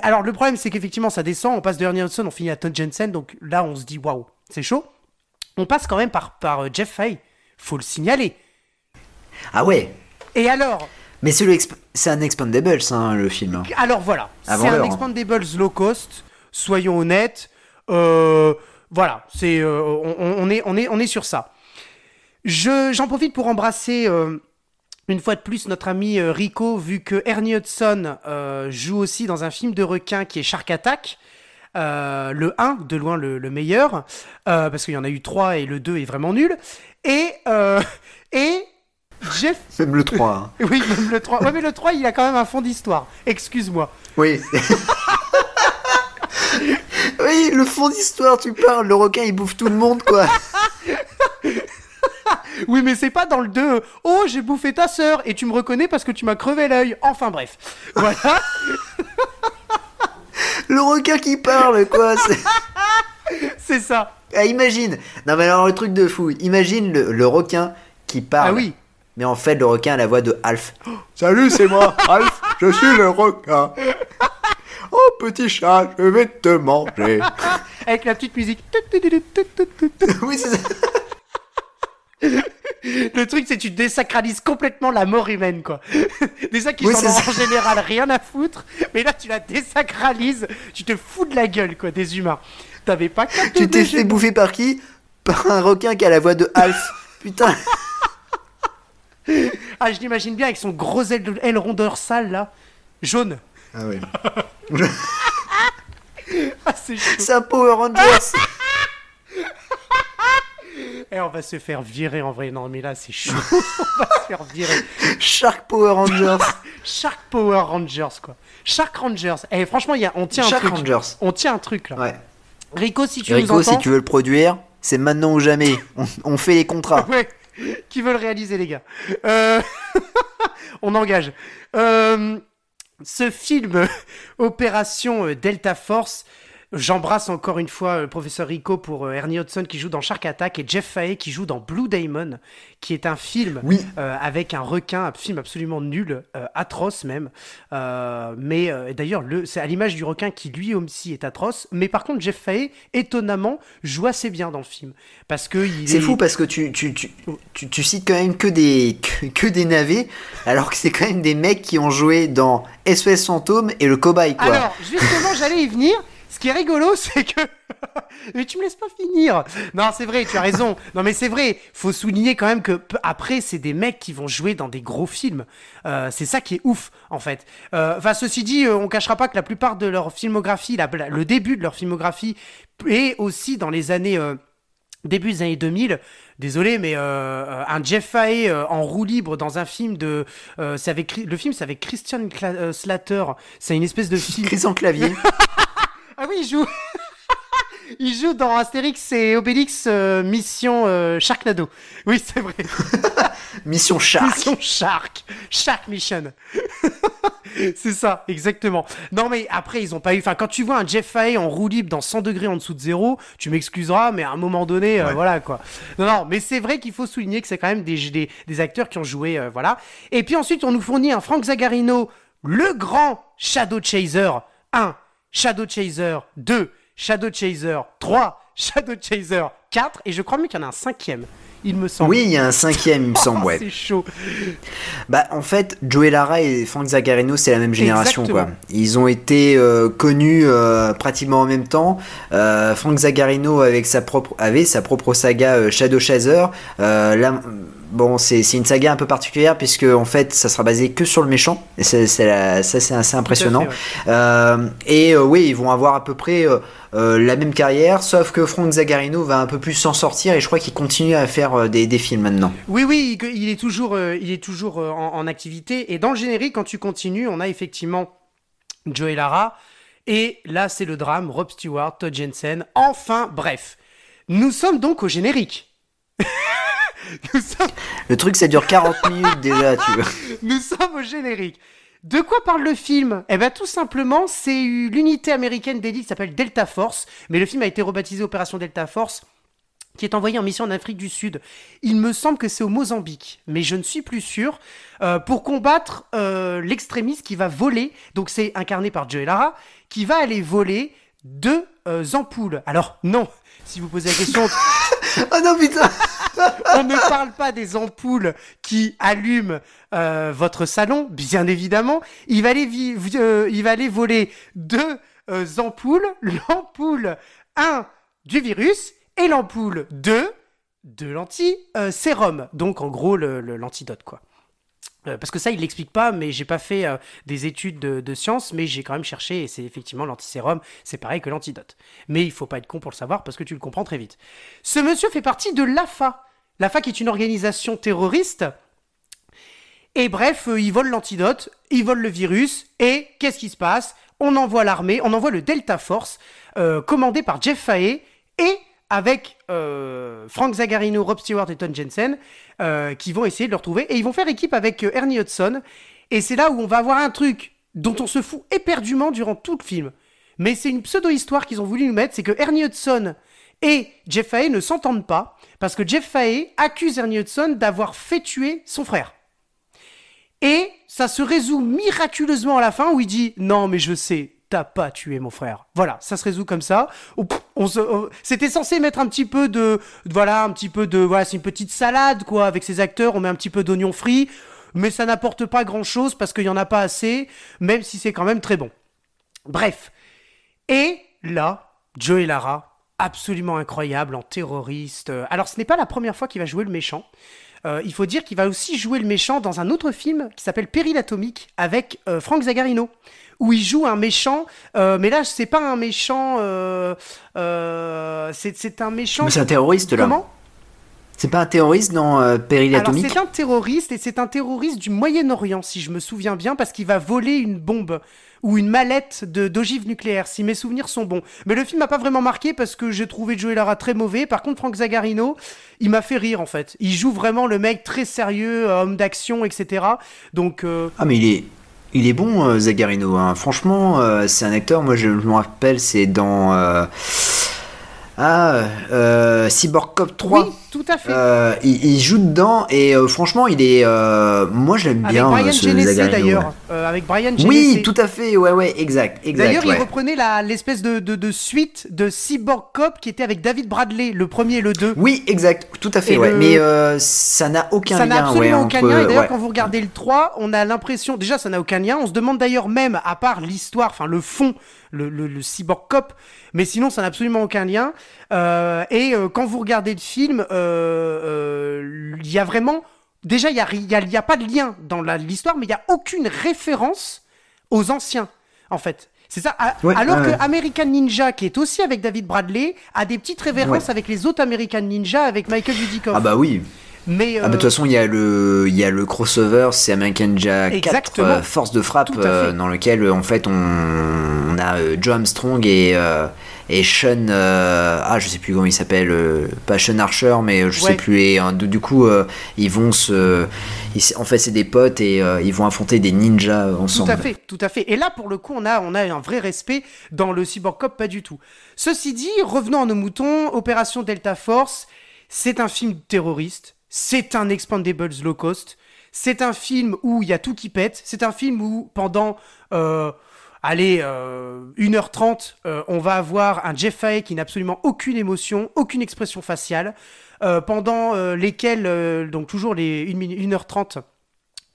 alors le problème c'est qu'effectivement ça descend, on passe de Ernie Hudson, on finit à Todd Jensen, donc là on se dit waouh, c'est chaud. On passe quand même par par euh, Jeff Fahey, faut le signaler. Ah ouais. Et alors, Mais c'est exp- un Expandables, hein, le film. Alors voilà, c'est un hein. Expandables low cost, soyons honnêtes. Euh, voilà, c'est euh, on, est on est on est sur ça. Je j'en profite pour embrasser euh, une fois de plus notre ami Rico vu que Ernie Hudson euh, joue aussi dans un film de requin qui est Shark Attack. Euh, le 1, de loin le, le meilleur, euh, parce qu'il y en a eu 3 et le 2 est vraiment nul. Et, et Jeff Même le 3. hein. oui, même le 3. Ouais, mais le 3, il a quand même un fond d'histoire. Excuse-moi. Oui. oui, le fond d'histoire, tu parles. Le requin, il bouffe tout le monde, quoi. Oui, mais c'est pas dans le 2. Oh, j'ai bouffé ta sœur et tu me reconnais parce que tu m'as crevé l'œil. Enfin bref. Voilà. Le requin qui parle, quoi. c'est- ça. Ah, imagine. Non, mais alors, le truc de fou. Imagine le, le requin qui parle. Ah oui. Mais en fait, le requin a la voix de Alf. Salut, c'est moi, Alf, je suis le requin. Oh, petit chat, je vais te manger. Avec la petite musique. oui, c'est ça. Le truc, c'est que tu désacralises complètement la mort humaine, quoi. Des gens qui Oui, s'en c'est ont ça. en général rien à foutre, mais là, tu la désacralises. Tu te fous de la gueule, quoi, des humains. T'avais pas Tu t'es fait bouffer par qui? Par un requin qui a la voix de Alf. Putain. Ah, je l'imagine bien avec son gros aile- aileron dorsal, là. Jaune. Ah oui. Ah, c'est chaud. C'est un Power Rangers. Et on va se faire virer en vrai. Non, mais là, c'est chaud. on va se faire virer. Shark Power Rangers. Shark Power Rangers, quoi. Shark Rangers. Eh, franchement, y a, on tient Shark un truc. Rangers. On tient un truc, là. Ouais. Rico, si tu Rico, nous entends. si tu veux le produire, c'est maintenant ou jamais. On, on fait les contrats. Ouais. Qui veut le réaliser, les gars Euh, On engage. Euh, Ce film, Opération euh, Delta Force, j'embrasse encore une fois le professeur Rico pour euh, Ernie Hudson qui joue dans Shark Attack et Jeff Fahey qui joue dans Blue Diamond, qui est un film Oui. euh, avec un requin, un film absolument nul, euh, atroce même. Euh, mais euh, d'ailleurs, le- c'est à l'image du requin qui lui aussi est atroce. Mais par contre, Jeff Fahey, étonnamment, joue assez bien dans le film. Parce que il C'est est- fou parce que tu, tu, tu, tu, tu cites quand même que des, que, que des navets, alors que c'est quand même des mecs qui ont joué dans SOS Fantôme et le cobaye, quoi. Alors, justement, j'allais y venir. Ce qui est rigolo, c'est que. mais tu me laisses pas finir. Non, c'est vrai, tu as raison. Non, mais c'est vrai. Faut souligner quand même que après, c'est des mecs qui vont jouer dans des gros films. Euh, c'est ça qui est ouf, en fait. Euh, Enfin, ceci dit, euh, on cachera pas que la plupart de leur filmographie, la- la- le début de leur filmographie, et aussi dans les années. euh, début des années 2000, désolé, mais euh, un Jeff Fahey euh, en roue libre dans un film de, euh, c'est avec le film, c'est avec Christian Cla- Slater. C'est une espèce de film. Christian Clavier. Ah oui, il joue. il joue dans Astérix et Obélix euh, Mission euh, Sharknado. Oui, c'est vrai. Mission Shark. Mission Shark. Shark Mission. c'est ça, exactement. Non, mais après, ils ont pas eu. Enfin, quand tu vois un Jeff Fahey en roue libre dans 100 degrés en dessous de zéro, tu m'excuseras, mais à un moment donné, euh, voilà quoi. Non, non, mais c'est vrai qu'il faut souligner que c'est quand même des, des, des acteurs qui ont joué, euh, voilà. Et puis ensuite, on nous fournit un Frank Zagarino, le grand Shadow Chaser 1, Shadow Chaser 2, Shadow Chaser 3, Shadow Chaser 4, et je crois même qu'il y en a un cinquième, il me semble. Oui, il y a un cinquième, il me semble, Oh, ouais. C'est chaud. Bah, en fait, Joey Lara et Frank Zagarino, c'est la même génération, Exactement. quoi. Ils ont été euh, connus euh, pratiquement en même temps. Euh, Frank Zagarino avec sa propre, avait sa propre saga Shadow Chaser. Là, bon, c'est une saga un peu particulière puisque en fait, ça sera basé que sur le méchant. Et c'est- ça, c'est assez impressionnant. Euh, et euh, oui, ils vont avoir à peu près euh, la même carrière, sauf que Frank Zagarino va un peu plus s'en sortir et je crois qu'il continue à faire des, des films maintenant. Oui, oui, il- est toujours, il est toujours en, en activité. Et dans le générique, quand tu continues, on a effectivement Joey Lara. Et là, c'est le drame, Rob Stewart, Todd Jensen. Enfin, bref. Nous sommes donc au générique. sommes, Le truc, ça dure 40 minutes déjà, tu vois. nous sommes au générique. De quoi parle le film? Eh bien, tout simplement, c'est l'unité américaine d'élite qui s'appelle Delta Force. Mais le film a été rebaptisé Opération Delta Force qui est envoyé en mission en Afrique du Sud. Il me semble que c'est au Mozambique, mais je ne suis plus sûr, euh, pour combattre euh, l'extrémiste qui va voler, donc c'est incarné par Joey Lara, qui va aller voler deux euh, ampoules. Alors non, si vous posez la question, Oh non, putain on ne parle pas des ampoules qui allument euh, votre salon, bien évidemment. Il va aller, euh, voler deux euh, ampoules, l'ampoule 1 du virus et l'ampoule 2 de l'anti-sérum. Donc en gros l'antidote quoi. Parce que ça, il l'explique pas, mais j'ai pas fait des études de, de sciences, mais j'ai quand même cherché, et c'est effectivement l'antisérum, c'est pareil que l'antidote. Mais il faut pas être con pour le savoir, parce que tu le comprends très vite. Ce monsieur fait partie de l'AFA. L'AFA qui est une organisation terroriste. Et bref, euh, ils volent l'antidote, ils volent le virus, et qu'est-ce qui se passe? On envoie l'armée, on envoie le Delta Force, euh, commandé par Jeff Fahey, et avec euh, Frank Zagarino, Rob Stewart et Tom Jensen, qui vont essayer de le retrouver, et ils vont faire équipe avec Ernie Hudson, et c'est là où on va avoir un truc dont on se fout éperdument durant tout le film. Mais c'est une pseudo-histoire qu'ils ont voulu nous mettre, c'est que Ernie Hudson et Jeff Fahey ne s'entendent pas, parce que Jeff Fahey accuse Ernie Hudson d'avoir fait tuer son frère. Et ça se résout miraculeusement à la fin où il dit non mais je sais, t'as pas tué mon frère. Voilà, ça se résout comme ça. C'était censé mettre un petit peu de, voilà, un petit peu de, voilà, c'est une petite salade quoi avec ces acteurs. On met un petit peu d'oignon frit, mais ça n'apporte pas grand chose parce qu'il y en a pas assez, même si c'est quand même très bon. Bref. Et là, Joey Lara, absolument incroyable en terroriste. Euh, Alors, ce n'est pas la première fois qu'il va jouer le méchant. Euh, il faut dire qu'il va aussi jouer le méchant dans un autre film qui s'appelle Péril atomique avec euh, Frank Zagarino, où il joue un méchant. euh, mais là, c'est pas un méchant. c'est un méchant. Mais c'est un terroriste là. Comment? C'est pas un terroriste dans euh, Péril Atomique? C'est un terroriste et c'est un terroriste du Moyen-Orient si je me souviens bien parce qu'il va voler une bombe ou une mallette d'ogives nucléaires si mes souvenirs sont bons. Mais le film m'a pas vraiment marqué parce que j'ai trouvé Joey Lara très mauvais. Par contre Frank Zagarino, il m'a fait rire en fait. Il joue vraiment le mec très sérieux, euh, homme d'action, etc. Donc euh, Ah mais il est, il est bon euh, Zagarino. hein. Franchement, c'est un acteur. Moi, je, me rappelle, c'est dans ah euh, Cyborg Cop 3. oui, tout à fait. Euh, il, il joue dedans et euh, franchement, il est. euh, moi, je l'aime avec bien. Brian euh, ce Genesee Zagarino, d'ailleurs. ouais. Euh, avec Brian Genesee. Oui, tout à fait. Ouais, ouais, exact, exact. D'ailleurs, ouais. il reprenait l'espèce de, de, de suite de Cyborg Cop qui était avec David Bradley, le premier et le 2. Oui, exact, tout à fait. Et ouais. le- Mais euh, ça n'a aucun ça lien. n'a absolument ouais, aucun lien. Et d'ailleurs, quand vous regardez le 3, on a l'impression. Déjà, ça n'a aucun lien. On se demande d'ailleurs même, à part l'histoire, enfin le fond le, le, le cyborg cop, mais sinon ça n'a absolument aucun lien. Euh, et euh, quand vous regardez le film, euh, il y a vraiment, déjà il y a, y a, y a pas de lien dans l'histoire, mais il y a aucune référence aux anciens, en fait. C'est ça. A- Ouais, Alors ouais, que. American Ninja, qui est aussi avec David Bradley, a des petites références Ouais. avec les autres American Ninja, avec Michael Dudikoff. Ah bah oui. Mais Ah bah, de euh, toute façon, il y a le, il y a le crossover, c'est American Ninja 4 Exactement. euh, Force de frappe, Tout euh, dans lequel euh, en fait on, on a euh, Joe Armstrong et et, et Sean, euh, ah je sais plus comment il s'appelle, euh, pas Sean Archer, mais euh, je Ouais. sais plus. Et euh, du, coup, euh, ils vont se, ils en fait c'est des potes et euh, ils vont affronter des ninjas Tout ensemble. à fait, tout à fait. Et là, pour le coup, on a, on a un vrai respect dans le Cyborg Cop, pas du tout. Ceci dit, revenons à nos moutons, Opération Delta Force, c'est un film terroriste, c'est un Expandables low cost, c'est un film où il y a tout qui pète, c'est un film où pendant, euh, allez, euh, 1h30, euh, on va avoir un Jeff Fahey qui n'a absolument aucune émotion, aucune expression faciale, euh, pendant euh, lesquels, euh, donc toujours les 1, 1h30,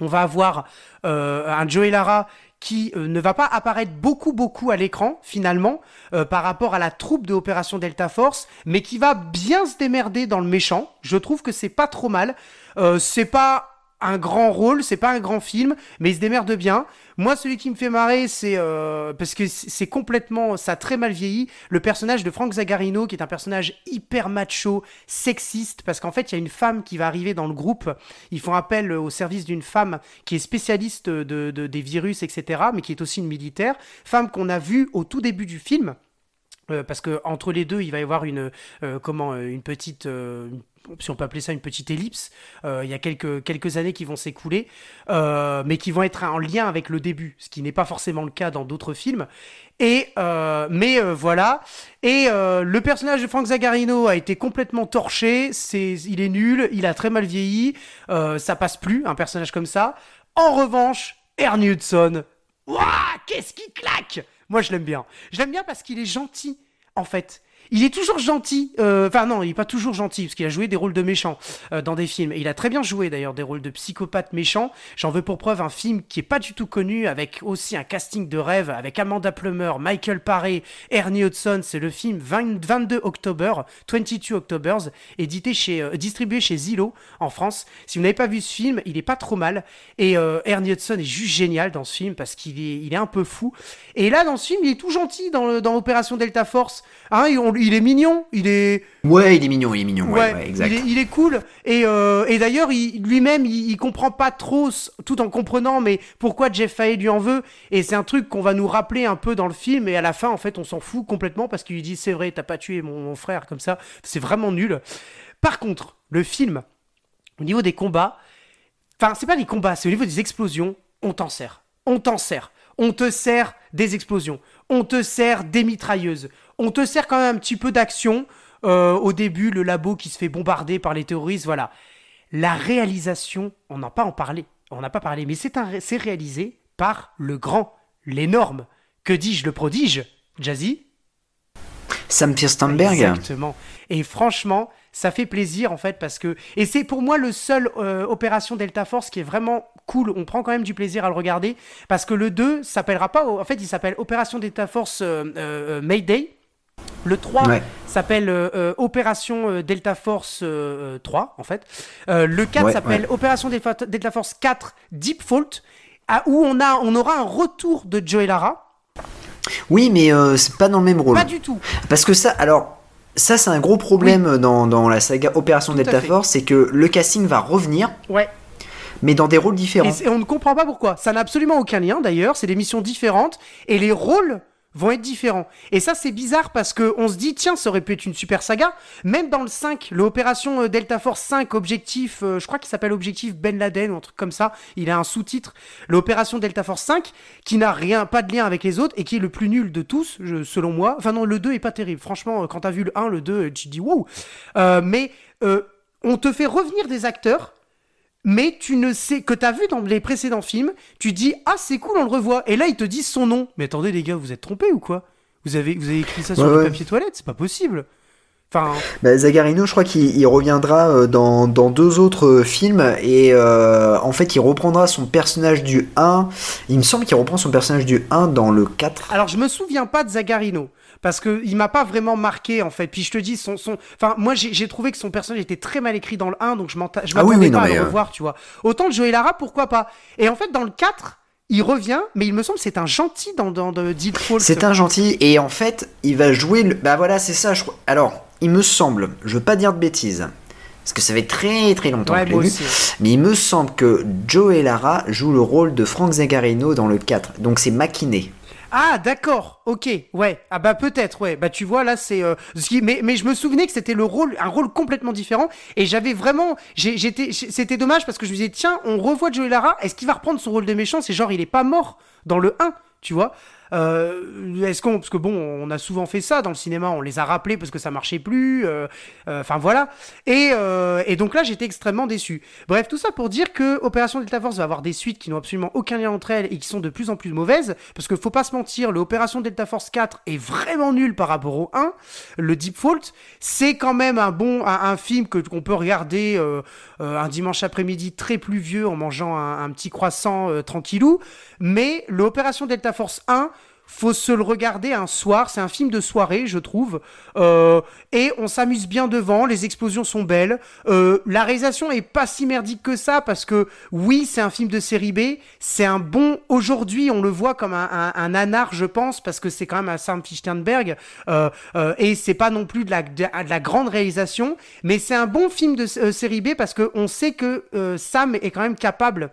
on va avoir euh, un Joey Lara qui euh, ne va pas apparaître beaucoup beaucoup à l'écran finalement euh, par rapport à la troupe de Opération Delta Force, mais qui va bien se démerder dans le méchant. Je trouve que c'est pas trop mal. Euh, c'est pas un grand rôle, c'est pas un grand film, mais il se démerde bien. Moi, celui qui me fait marrer, c'est euh, parce que c'est complètement, ça a très mal vieilli, le personnage de Frank Zagarino, qui est un personnage hyper macho, sexiste, parce qu'en fait, il y a une femme qui va arriver dans le groupe. Ils font appel au service d'une femme qui est spécialiste de- des virus, etc., mais qui est aussi une militaire. Femme qu'on a vue au tout début du film. Euh, parce que entre les deux, il va y avoir une euh, comment euh, une petite euh, si on peut appeler ça une petite ellipse. Euh, il y a quelques quelques années qui vont s'écouler, euh, mais qui vont être en lien avec le début, ce qui n'est pas forcément le cas dans d'autres films. Et euh, mais voilà. Et le personnage de Frank Zagarino a été complètement torché. C'est il est nul, il a très mal vieilli. Ça passe plus un personnage comme ça. En revanche, Ernie Hudson, Ouah, qu'est-ce qui claque? Moi, je l'aime bien. Je l'aime bien parce qu'il est gentil, en fait. Il est toujours gentil. euh, Enfin, non, il est pas toujours gentil, parce qu'il a joué des rôles de méchants euh, dans des films. Et il a très bien joué, d'ailleurs, des rôles de psychopathe méchant. J'en veux pour preuve un film qui est pas du tout connu, avec aussi un casting de rêve, avec Amanda Plummer, Michael Paré, Ernie Hudson. C'est le film 20 22 octobre, 22 Octobers, édité chez, euh, distribué chez Zillow, en France. Si vous n'avez pas vu ce film, il est pas trop mal. Et euh, Ernie Hudson est juste génial dans ce film, parce qu'il est, il est un peu fou. Et là, dans ce film, il est tout gentil dans, dans Opération Delta Force. Hein, il, on- il est mignon, il est... Ouais, il est mignon, il est mignon. Ouais, Ouais, ouais, exact. Il, est, il est cool. Et, euh, et d'ailleurs, il- lui-même, il, il comprend pas trop, tout en comprenant, mais pourquoi Jeff Fahey lui en veut. Et c'est un truc qu'on va nous rappeler un peu dans le film. Et à la fin, en fait, on s'en fout complètement parce qu'il lui dit c'est vrai, t'as pas tué mon, mon frère comme ça. C'est vraiment nul. Par contre, le film, au niveau des combats, enfin, c'est pas les combats, c'est au niveau des explosions, on t'en sert. On t'en sert. On te sert des explosions. On te sert des mitrailleuses. On te sert quand même un petit peu d'action. Euh, au début, le labo qui se fait bombarder par les terroristes, voilà. La réalisation, on n'a pas en parlé. On n'a pas parlé, mais c'est un, c'est réalisé par le grand, l'énorme, que dis-je, le prodige, Jazzy? Sam Firstenberg. Exactement. Et franchement, ça fait plaisir en fait parce que et c'est pour moi le seul euh, opération Delta Force qui est vraiment cool. On prend quand même du plaisir à le regarder parce que le 2 s'appellera pas en fait, il s'appelle Opération Delta Force euh, euh, Mayday. Le 3 Ouais. s'appelle euh, euh, Opération euh, Delta Force euh, euh, 3 en fait. Euh, le 4 Ouais, s'appelle ouais. Opération Delta, Force 4 Deep Fault à- où on a on aura un retour de Joey Lara. Oui, mais c'est pas dans le même rôle. Pas du tout. Parce que ça, alors, ça c'est un gros problème dans, dans la saga Opération Tout Delta. Force, c'est que le casting va revenir, Ouais. mais dans des rôles Et différents. c'est- on ne comprend pas pourquoi. Ça n'a absolument aucun lien d'ailleurs. C'est des missions différentes et les rôles vont être différents. Et ça, c'est bizarre parce que on se dit, tiens, ça aurait pu être une super saga. Même dans le 5, l'opération euh, Delta Force 5, objectif, euh, je crois qu'il s'appelle Objectif Ben Laden ou un truc comme ça. Il a un sous-titre. L'opération Delta Force 5, qui n'a rien, pas de lien avec les autres et qui est le plus nul de tous, je- selon moi. Enfin non, le 2 est pas terrible. Franchement, euh, quand t'as vu le 1, le 2, tu dis, wow. Euh, mais euh, on te fait revenir des acteurs mais tu ne sais que t'as vu dans les précédents films, tu dis ah c'est cool on le revoit et là ils te disent son nom. Mais attendez les gars vous êtes trompés ou quoi? Vous avez vous avez écrit ça sur Ouais, le ouais. papier toilette c'est pas possible. Enfin, Bah, Zagarino, je crois qu'il il reviendra euh, dans, dans deux autres euh, films et euh, en fait il reprendra son personnage du 1. Il me semble qu'il reprend son personnage du 1 dans le 4. alors je me souviens pas de Zagarino. Parce que il m'a pas vraiment marqué en fait. Puis je te dis, son, son... enfin moi j'ai trouvé que son personnage était très mal écrit dans le 1, donc je Ah oui, m'attendais oui, pas à le euh, revoir, tu vois. Autant de Joey Lara, pourquoi pas? Et en fait dans le 4, il revient, mais il me semble c'est un gentil dans, dans de Deep. C'est un gentil et en fait il va jouer le... Bah voilà c'est ça. Je... Alors il me semble, je veux pas dire de bêtises. Parce que ça fait très très longtemps Ouais, que je moi l'ai vu. aussi. Mais il me semble que Joe et Lara jouent le rôle de Frank Zagarino dans le 4. Donc c'est Maquiné. Ah d'accord, ok, ouais, ah bah peut-être, ouais, bah tu vois là c'est, euh, mais mais je me souvenais que c'était le rôle, un rôle complètement différent. Et j'avais vraiment, j'étais, c'était dommage parce que je me disais tiens, on revoit Joey Lara, est-ce qu'il va reprendre son rôle de méchant? C'est genre il est pas mort dans le 1, tu vois? Est-ce qu'on, parce que bon, on a souvent fait ça dans le cinéma, on les a rappelés parce que ça marchait plus, euh, euh, enfin voilà, et euh, et donc là j'étais extrêmement déçu. Bref, tout ça pour dire que Opération Delta Force va avoir des suites qui n'ont absolument aucun lien entre elles et qui sont de plus en plus mauvaises, parce que faut pas se mentir, le Opération Delta Force 4 est vraiment nul par rapport au 1. Le Deep Fault, c'est quand même un bon, un, film que qu'on peut regarder euh, euh, un dimanche après-midi très pluvieux en mangeant un, petit croissant euh, tranquillou, mais l'Opération Delta Force 1 faut se le regarder un soir. C'est un film de soirée, je trouve. Euh, et on s'amuse bien devant. Les explosions sont belles. Euh, la réalisation est pas si merdique que ça parce que oui, c'est un film de série B. C'est un bon. Aujourd'hui, on le voit comme un, un, nanar, je pense, parce que c'est quand même un Sam Fichtenberg. Euh, euh, et c'est pas non plus de la, de, de la grande réalisation, mais c'est un bon film de euh, série B parce que on sait que Sam est quand même capable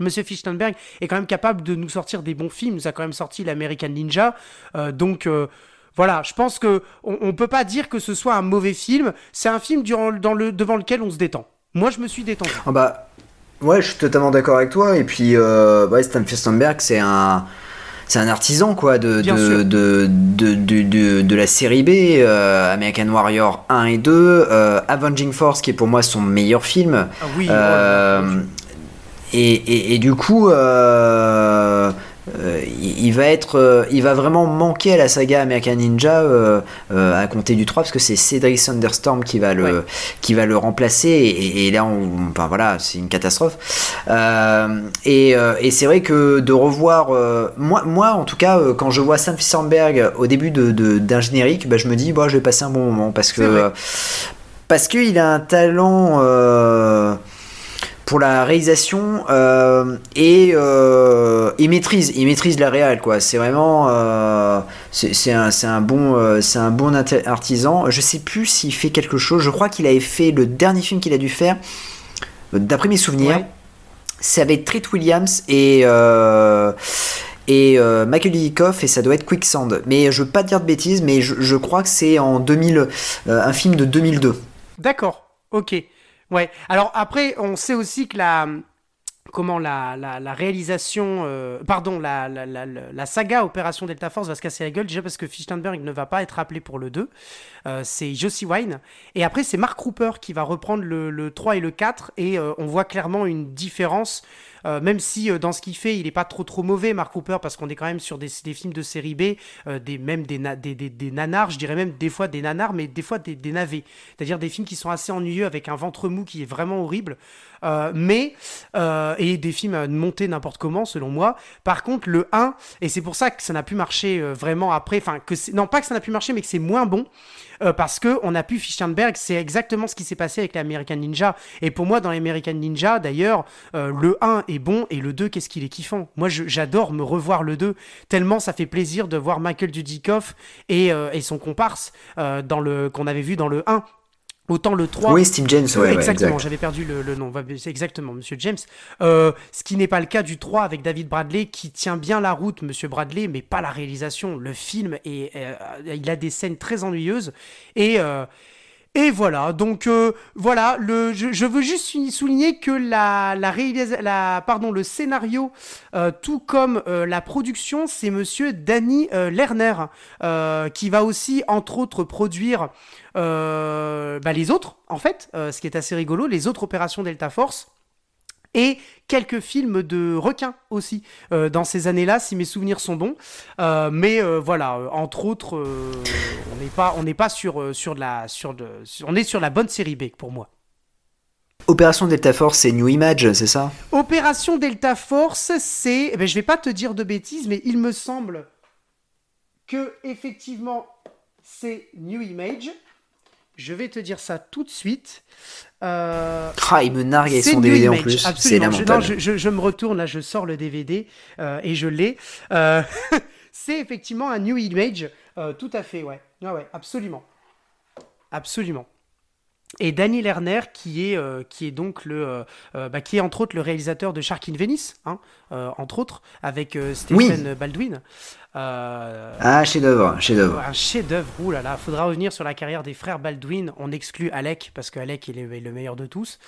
Monsieur Fichtenberg est quand même capable de nous sortir des bons films. Il nous a quand même sorti l'American Ninja. Euh, donc euh, voilà, je pense que on, on peut pas dire que ce soit un mauvais film. C'est un film durant, dans le, devant lequel on se détend. Moi, je me suis détendu. Ah bah ouais, je suis totalement d'accord avec toi. Et puis euh, ouais, Stan Furstenberg, c'est un c'est un artisan quoi de de, de, de, la série B, euh, American Warrior 1 et 2, euh, Avenging Force qui est pour moi son meilleur film. Ah oui. Euh. Et, et, et du coup, euh, euh, il il va être, euh, il va vraiment manquer à la saga American Ninja à compter du 3 parce que c'est Cedric Thunderstorm qui va le, Ouais. qui va le remplacer et, et là, on, enfin voilà, c'est une catastrophe. Et c'est vrai que de revoir, moi, moi en tout cas, quand je vois Sam Fissenberg au début de, de- d'un générique, bah, je me dis, bon, je vais passer un bon moment parce que parce qu'il a un talent. Euh, pour la réalisation euh, et euh, il maîtrise. Il maîtrise la réal quoi. C'est vraiment euh, c'est un, un bon euh, c'est un bon inter- artisan. Je sais plus s'il fait quelque chose. Je crois qu'il avait fait le dernier film qu'il a dû faire. Euh, d'après mes souvenirs Ouais. c'est avec Treat Williams et euh, et euh, Michael et ça doit être Quicksand. Mais je veux pas dire de bêtises mais je, je crois que c'est en 2000 euh, un film de 2002 D'accord. Ok. Ouais. Alors après, on sait aussi que la comment la, la, réalisation, euh, pardon, la- la saga Opération Delta Force va se casser la gueule déjà parce que Fichtenberg ne va pas être appelé pour le 2. Euh, c'est Josie Wine. Et après, c'est Mark Cooper qui va reprendre le, le 3 et le 4. Et euh, on voit clairement une différence. Euh, même si euh, dans ce qu'il fait, il est pas trop trop mauvais, Mark Cooper, parce qu'on est quand même sur des, films de série B, euh, des, même des, des, nanars, je dirais même des fois des nanars, mais des fois des navets. C'est-à-dire des films qui sont assez ennuyeux avec un ventre mou qui est vraiment horrible. Euh, mais euh, et des films à monter n'importe comment selon moi. Par contre le 1 et c'est pour ça que ça n'a pu marcher euh, vraiment après. Enfin que non pas que ça n'a pu marcher mais que c'est moins bon parce que on a pu Fichtenberg. C'est exactement ce qui s'est passé avec l'American Ninja. Et pour moi dans l'American Ninja d'ailleurs le 1 est bon et le 2 qu'est-ce qu'il est kiffant. Moi j'adore me revoir le 2 tellement ça fait plaisir de voir Michael Dudikoff et, et son comparse dans le qu'on avait vu dans le 1. Autant le 3 oui Steve James ouais, ouais, exactement, exact. j'avais perdu le, le nom. Exactement, Monsieur James. Euh, ce qui n'est pas le cas du 3 avec David Bradley, qui tient bien la route, Monsieur Bradley, mais pas la réalisation. Le film, est, euh, il a des scènes très ennuyeuses. Et, euh, et voilà, donc euh, voilà, le, je, veux juste sou- souligner que la, la, la pardon, le scénario, euh, tout comme euh, la production, c'est Monsieur Danny Lerner, qui va aussi, entre autres, produire bah, les autres, en fait, ce qui est assez rigolo, les autres opérations Delta Force. Et quelques films de requins aussi euh, dans ces années-là, si mes souvenirs sont bons. Euh, mais euh, voilà, entre autres, on n'est pas, on n'est pas sur, sur de la, sur de, on est sur la bonne série B pour moi. Opération Delta Force, c'est New Image, c'est ça? Opération Delta Force, c'est, eh ben, je vais pas te dire de bêtises, mais il me semble que effectivement c'est New Image. Je vais te dire ça tout de suite. Euh, Ah, il me nargue avec son DVD en plus. C'est absolument. Je, non, je, je- je me retourne là, je sors le DVD euh, et je l'ai. Euh, c'est effectivement un New Image, tout à fait, ouais. Ouais, ouais, absolument. Absolument. Et Danny Lerner, qui est, euh, qui est donc le, euh, euh, bah, qui est entre autres le réalisateur de Shark in Venice, hein, euh, entre autres, avec Stephen Baldwin. Ah, chef-d'œuvre, chef-d'œuvre. un chef-d'œuvre, ouh là là, faudra revenir sur la carrière des frères Baldwin. On exclut Alec parce que Alec il est le meilleur de tous.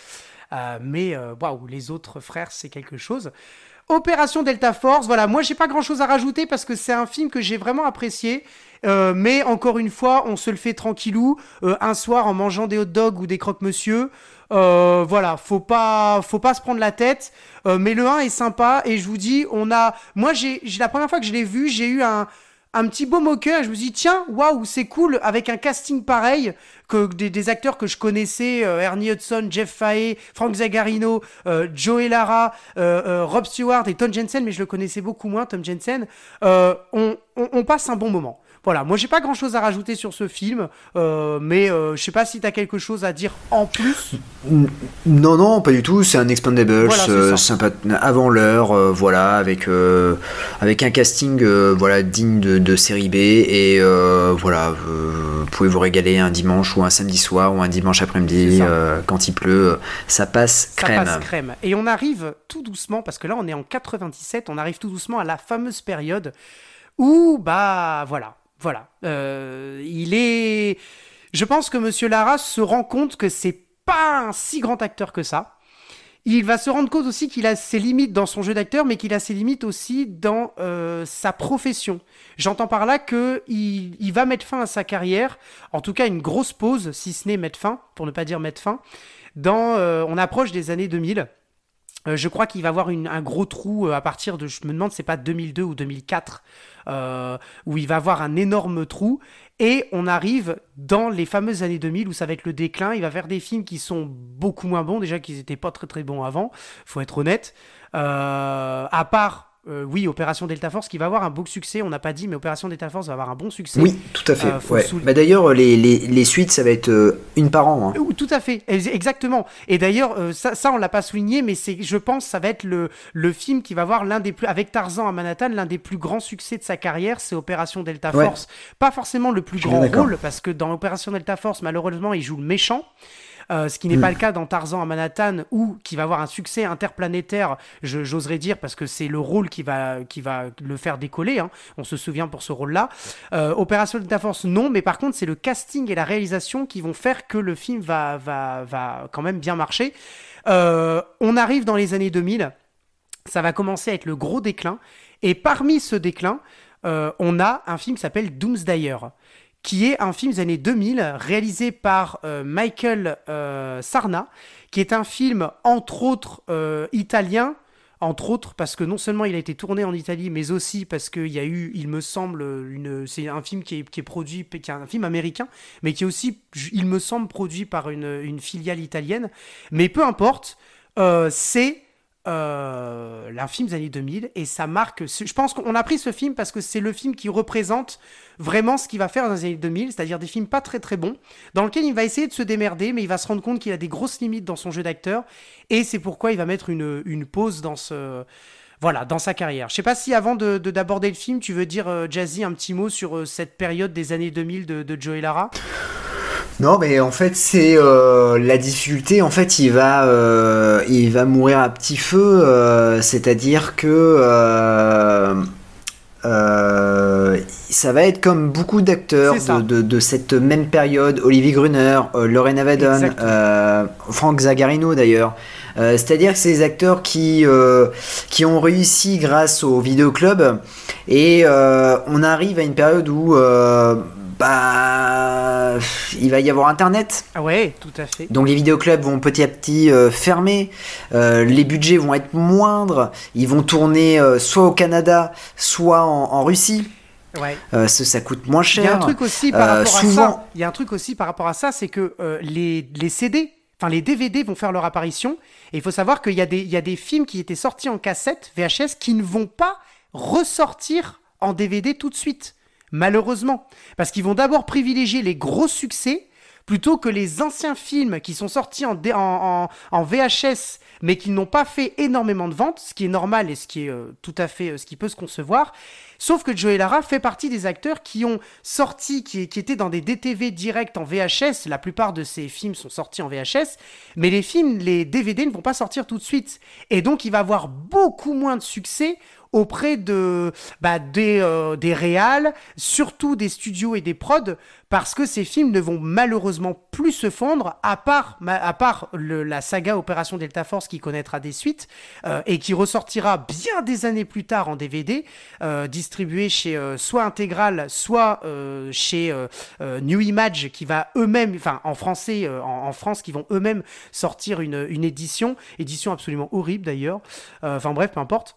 Mais waouh, les autres frères, c'est quelque chose. Opération Delta Force, voilà, moi j'ai pas grand chose à rajouter parce que c'est un film que j'ai vraiment apprécié. Euh, mais encore une fois, on se le fait tranquillou, euh, un soir en mangeant des hot dogs ou des croque-monsieur. Euh, voilà, faut pas, faut pas se prendre la tête. Mais le 1 est sympa et je vous dis, on a, moi j'ai- la première fois que je l'ai vu, j'ai eu un, un petit beau moqueur je me dit tiens waouh c'est cool avec un casting pareil que des, acteurs que je connaissais euh, Ernie Hudson Jeff Fahey Frank Zagarino euh, Joey Lara euh, Rob Stewart et Tom Jensen mais je le connaissais beaucoup moins Tom Jensen on passe un bon moment voilà moi j'ai pas grand chose à rajouter sur ce film euh, mais euh, je sais pas si t'as quelque chose à dire en plus Non, non, pas du tout. C'est un Voilà, c'est euh, ça. sympa, avant l'heure, voilà, avec avec un casting, voilà, digne de, de série B et voilà, vous pouvez vous régaler un dimanche ou un samedi soir ou un dimanche après-midi ça. quand il pleut, ça passe Ça crème. passe crème. Et on arrive tout doucement, parce que là on est en 97, on arrive tout doucement à la fameuse période où, bah voilà, voilà. Euh, il est. Je pense que Monsieur Lara se rend compte que c'est pas un si grand acteur que ça. Il va se rendre compte aussi qu'il a ses limites dans son jeu d'acteur, mais qu'il a ses limites aussi dans euh, sa profession. J'entends par là que il, il va mettre fin à sa carrière, en tout cas une grosse pause, si ce n'est mettre fin, pour ne pas dire mettre fin. Dans, euh, on approche des années 2000. Euh, je crois qu'il va avoir un gros trou à partir de, je me demande, c'est pas 2002 ou 2004, euh, où il va avoir un énorme trou. Et on arrive dans les fameuses années 2000 où ça va être le déclin. Il va faire des films qui sont beaucoup moins bons, déjà qu'ils étaient pas très très bons avant, faut être honnête. Euh, à part, euh, oui, Opération Delta Force qui va avoir un beau succès, on n'a pas dit, mais Opération Delta Force va avoir un bon succès. Oui, tout à fait. Euh, faut ouais. sous- Bah, D'ailleurs, les, les, les suites, ça va être euh, une par an. hein. Euh, Tout à fait, Ex- exactement. Et d'ailleurs, euh, ça, ça on l'a pas souligné, mais c'est, je pense, ça va être le, le film qui va avoir l'un des plus, avec Tarzan à Manhattan, l'un des plus grands succès de sa carrière, c'est Opération Delta Ouais. Force. Pas forcément le plus grand rôle, parce que dans Opération Delta Force, malheureusement, il joue le méchant. Euh, ce qui n'est pas le cas dans Tarzan à Manhattan ou qui va avoir un succès interplanétaire, j'oserais dire, parce que c'est le rôle qui va, qui va le faire décoller. hein. On se souvient pour ce rôle-là. Euh, Opération Delta Force, non, mais par contre, c'est le casting et la réalisation qui vont faire que le film va, va, va quand même bien marcher. Euh, on arrive dans les années 2000, ça va commencer à être le gros déclin, et parmi ce déclin, euh, on a un film qui s'appelle Doomsdayer, qui est un film des années 2000 réalisé par euh, Michael euh, Sarna, qui est un film entre autres euh, italien, entre autres parce que non seulement il a été tourné en Italie, mais aussi parce qu'il y a eu, il me semble, c'est un film qui est, qui est produit, qui est un film américain, mais qui est aussi, il me semble, produit par une, une filiale italienne. Mais peu importe, euh, c'est euh, un film des années 2000 et ça marque. Je pense qu'on a pris ce film parce que c'est le film qui représente vraiment ce qu'il va faire dans les années 2000, c'est-à-dire des films pas très très bons, dans lequel il va essayer de se démerder, mais il va se rendre compte qu'il a des grosses limites dans son jeu d'acteur et c'est pourquoi il va mettre une, pause dans ce. Voilà, dans sa carrière. Je sais pas si avant de- d'aborder le film, tu veux dire, euh, Jazzy, un petit mot sur euh, cette période des années 2000 de, de Joey Lara? Non, mais en fait, c'est euh, la difficulté. En fait, il va, euh, il va mourir à petit feu. euh, C'est-à-dire que ça va être comme beaucoup d'acteurs de, de- de cette même période. Olivier Gruner, Lorena euh, Frank Zagarino d'ailleurs. Euh, C'est-à-dire que c'est des acteurs qui, euh, qui ont réussi grâce au vidéoclub et euh, on arrive à une période où bah, il va y avoir Internet. Ah ouais, tout à fait. Donc les vidéoclubs vont petit à petit euh, fermer, euh, les budgets vont être moindres, ils vont tourner euh, soit au Canada, soit en, en Russie. Ouais. Euh, ça, ça coûte moins cher. Il y a un truc aussi par Euh, rapport à ça. Il y a un truc aussi par rapport à ça, c'est que euh, les, les CD, enfin les DVD vont faire leur apparition. Et il faut savoir qu'il y, a des- il y a des films qui étaient sortis en cassette, VHS, qui ne vont pas ressortir en DVD tout de suite. Malheureusement. Parce qu'ils vont d'abord privilégier les gros succès plutôt que les anciens films qui sont sortis en, VHS mais qui n'ont pas fait énormément de ventes, ce qui est normal et ce qui est euh, tout à fait euh, ce qui peut se concevoir. Sauf que Joey Lara fait partie des acteurs qui ont sorti, qui, qui étaient dans des DTV directs en VHS. La plupart de ces films sont sortis en VHS, mais les films, les DVD ne vont pas sortir tout de suite. Et donc, il va avoir beaucoup moins de succès auprès de bah, des euh, des réals, surtout des studios et des prods, parce que ces films ne vont malheureusement plus se fondre, à part à part le- la saga Opération Delta Force qui connaîtra des suites euh, et qui ressortira bien des années plus tard en DVD, euh, distribué chez euh, soit Intégral, soit euh, chez euh, euh, New Image, qui va eux-mêmes, enfin en français, en, en France, qui vont eux-mêmes sortir une, une édition, édition absolument horrible d'ailleurs. Enfin bref, peu importe.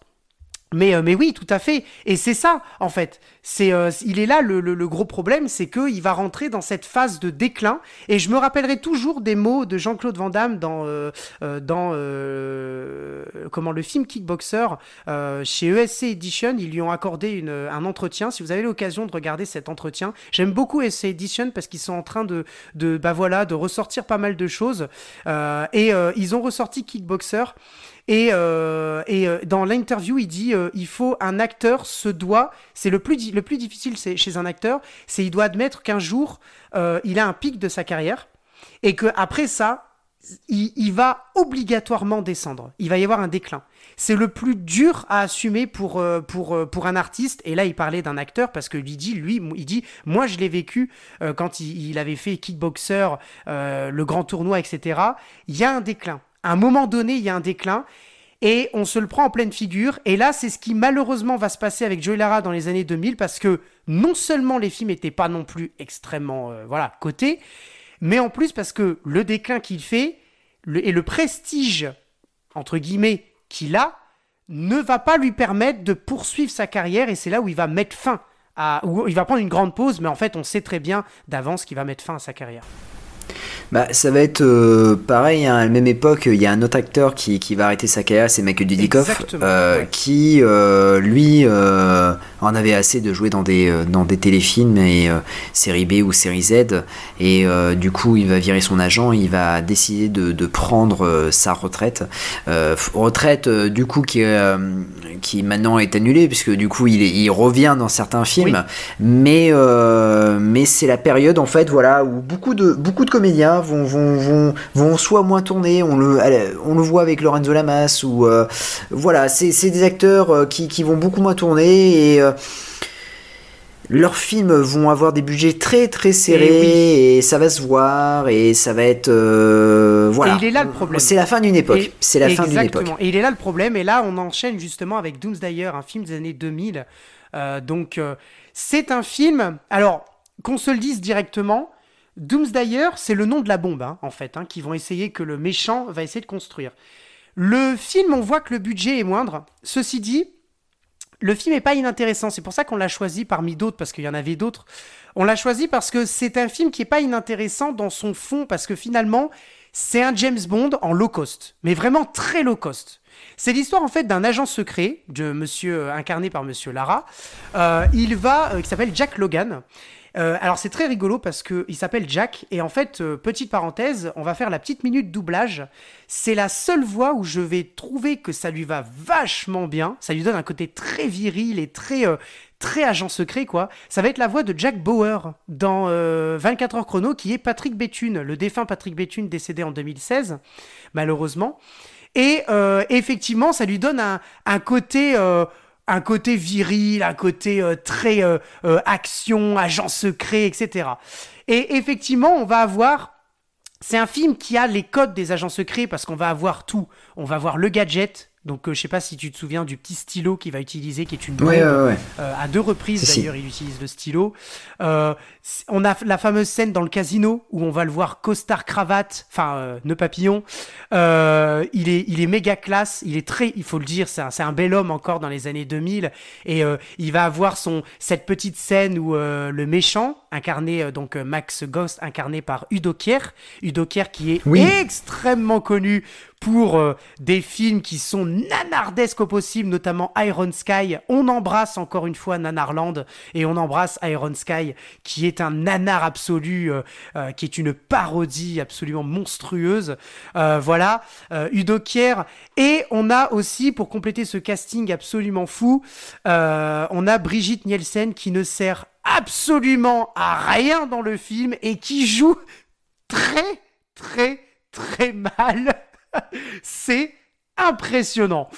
Mais, euh, mais oui, tout à fait. Et c'est ça, en fait. C'est, euh, il est là le, le- gros problème, c'est qu'il va rentrer dans cette phase de déclin. Et je me rappellerai toujours des mots de Jean-Claude Van Damme dans, euh, dans comment, le film Kickboxer. Chez ESC Edition, ils lui ont accordé une, un entretien. Si vous avez l'occasion de regarder cet entretien, j'aime beaucoup ESC Edition parce qu'ils sont en train de, de, bah voilà, de ressortir pas mal de choses. Et ils ont ressorti Kickboxer. Et, euh, et euh, dans l'interview, il dit euh, il faut un acteur se doit. C'est le plus le plus difficile chez un acteur, c'est il doit admettre qu'un jour euh, il a un pic de sa carrière et que après ça, il, il va obligatoirement descendre. Il va y avoir un déclin. C'est le plus dur à assumer pour, euh, pour, euh, pour un artiste. Et là, il parlait d'un acteur parce que lui dit, lui, il dit, moi, je l'ai vécu euh, quand il, il avait fait Kickboxer, euh, le grand tournoi, etc. Il y a un déclin. À un moment donné, il y a un déclin. Et on se le prend en pleine figure. Et là, c'est ce qui malheureusement va se passer avec Joey Lara dans les années 2000 parce que non seulement les films n'étaient pas non plus extrêmement euh, voilà cotés, mais en plus parce que le déclin qu'il fait et le prestige entre guillemets qu'il a ne va pas lui permettre de poursuivre sa carrière et c'est là où il va mettre fin à où il va prendre une grande pause mais en fait on sait très bien d'avance qu'il va mettre fin à sa carrière. Bah, ça va être euh, pareil, hein, à la même époque, il y a un autre acteur qui, qui va arrêter sa carrière, c'est Michael Dudikoff, euh, ouais. qui, euh, lui, en avait assez de jouer dans des, dans des téléfilms et série B ou série Z, et du coup, il va virer son agent, il va décider de, de prendre sa retraite. Retraite, du coup, qui, qui maintenant est annulée, puisque du coup, il, est- il revient dans certains films, mais, mais c'est la période, en fait, voilà, où beaucoup de, beaucoup de comédiens vont, vont, vont, vont soit moins tourner, on le, on le voit avec Lorenzo Lamas, ou euh, voilà, c'est des acteurs euh, qui, qui vont beaucoup moins tourner et. euh, leurs films vont avoir des budgets très très serrés et, ça va se voir et ça va être euh, voilà. Et il est là le problème. C'est la fin d'une époque. C'est la fin d'une Exactement. époque. Et il est là le problème. Et là, on enchaîne justement avec Doomsdayer, un film des années 2000. Euh, donc, euh, c'est un film. Alors, qu'on se le dise directement, Doomsdayer, c'est le nom de la bombe, hein, en fait, hein, qui vont essayer que le méchant va essayer de construire. Le film, on voit que le budget est moindre. Ceci dit, le film est pas inintéressant. C'est pour ça qu'on l'a choisi parmi d'autres, parce qu'il y en avait d'autres. On l'a choisi parce que c'est un film qui est pas inintéressant dans son fond, parce que finalement, c'est un James Bond en low cost, mais vraiment très low cost. C'est l'histoire en fait d'un agent secret, de monsieur euh, incarné par Monsieur Lara. Euh, il va, euh, qui s'appelle Jack Logan. Euh, alors c'est très rigolo parce que il s'appelle Jack et en fait euh, petite parenthèse, on va faire la petite minute doublage. C'est la seule voix où je vais trouver que ça lui va vachement bien. Ça lui donne un côté très viril et très euh, agent secret quoi. Ça va être la voix de Jack Bauer dans euh, 24 heures chrono qui est Patrick Béthune, le défunt Patrick Béthune décédé en 2016 malheureusement. Et effectivement, ça lui donne un, côté, un côté viril, un côté euh, très euh, euh, action, agent secret, etc. Et effectivement, on va avoir. C'est un film qui a les codes des agents secrets parce qu'on va avoir tout. On va avoir le gadget, Donc, euh, je sais pas si tu te souviens du petit stylo qu'il va utiliser, qui est une bombe. ouais, ouais. Euh, à deux reprises si. d'ailleurs, il utilise le stylo. Euh, on a la fameuse scène dans le casino où on va le voir costard cravate, enfin euh, nœud papillon. Euh, il est il est méga classe. Il est très, il faut le dire, c'est un, c'est un bel homme encore dans les années 2000 et euh, il va avoir son cette petite scène où euh, le méchant incarné euh, donc euh, Max Ghost incarné par Udo Kier, Udo Kier qui est Oui. extrêmement connu pour euh, des films qui sont nanardesques au possible, notamment Iron Sky. On embrasse encore une fois Nanarland et on embrasse Iron Sky, qui est un nanar absolu, euh, euh, qui est une parodie absolument monstrueuse. Voilà, Udo Kier. Et on a aussi, pour compléter ce casting absolument fou, on a Brigitte Nielsen qui ne sert absolument à rien dans le film et qui joue très, très, très mal. C'est impressionnant.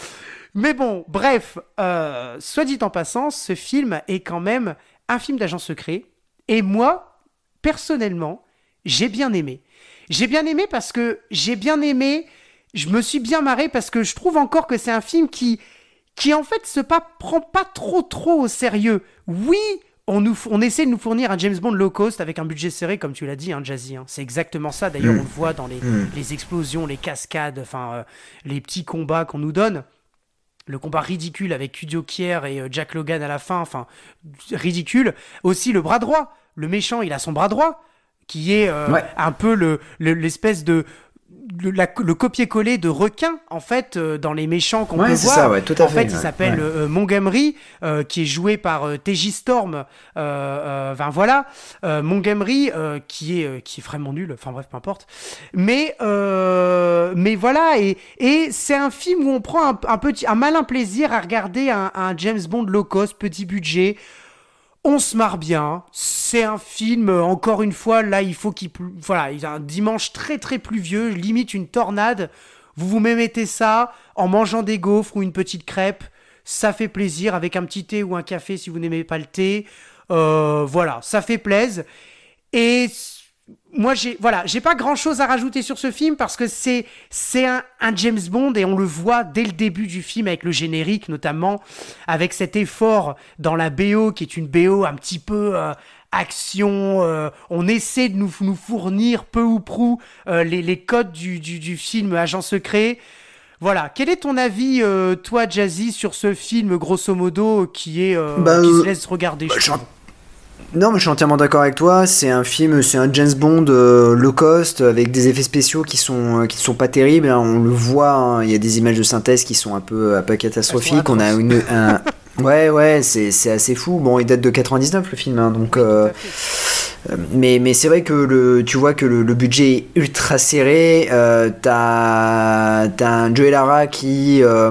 Mais bon, bref, euh, soit dit en passant, ce film est quand même un film d'agent secret. Et moi, personnellement, j'ai bien aimé. J'ai bien aimé parce que j'ai bien aimé, je me suis bien marré parce que je trouve encore que c'est un film qui, qui en fait se pas, prend pas trop trop au sérieux. Oui, on, nous, on essaie de nous fournir un James Bond low cost avec un budget serré, comme tu l'as dit, hein, Jazzy. hein. C'est exactement ça. D'ailleurs, Mm. on le voit dans les, Mm. les explosions, les cascades, enfin, euh, les petits combats qu'on nous donne. Le combat ridicule avec Udio Kier et euh, Jack Logan à la fin, enfin, ridicule. Aussi le bras droit. Le méchant, il a son bras droit, qui est euh, Ouais. un peu le- le- l'espèce de. Le, le copier-coller de requin, en fait, euh, dans les méchants qu'on Ouais, peut voir. ça, ouais, tout à en fait, fait, il s'appelle euh, Montgomery, euh, qui est joué par euh, TJ Storm. Euh, euh, Enfin voilà, Euh, Montgomery, euh, qui est euh, qui est vraiment nul. Enfin bref, peu importe. Mais euh, mais voilà, et et c'est un film où on prend un, un petit un malin plaisir à regarder un, un James Bond low cost, petit budget. On se marre bien. C'est un film, euh, encore une fois, là, il faut qu'il... Voilà, il y a un dimanche très très pluvieux, limite une tornade. Vous vous mettez ça en mangeant des gaufres ou une petite crêpe. Ça fait plaisir avec un petit thé ou un café si vous n'aimez pas le thé. Euh, voilà, ça fait plaisir. Et moi, j'ai voilà, j'ai pas grand chose à rajouter sur ce film parce que c'est c'est un, un James Bond et on le voit dès le début du film avec le générique notamment, avec cet effort dans la BO qui est une BO un petit peu euh, action. euh, on essaie de nous, nous fournir peu ou prou euh, les, les codes du, du, du film Agent secret. Voilà, quel est ton avis, euh, toi, Jazzy, sur ce film, grosso modo, qui est euh, Bah, qui euh, se laisse regarder bah, je. Non, mais je suis entièrement d'accord avec toi. C'est un film, c'est un James Bond euh, low cost avec des effets spéciaux qui sont euh, qui sont pas terribles. hein. On le voit. hein. Il y a des images de synthèse qui sont un peu un peu catastrophiques. On a une un- ouais ouais c'est c'est assez fou. Bon, il date de 99 le film, hein, donc. euh, euh, mais mais c'est vrai que le tu vois que le, le budget est ultra serré. Euh, t'as un Joe Lara qui euh,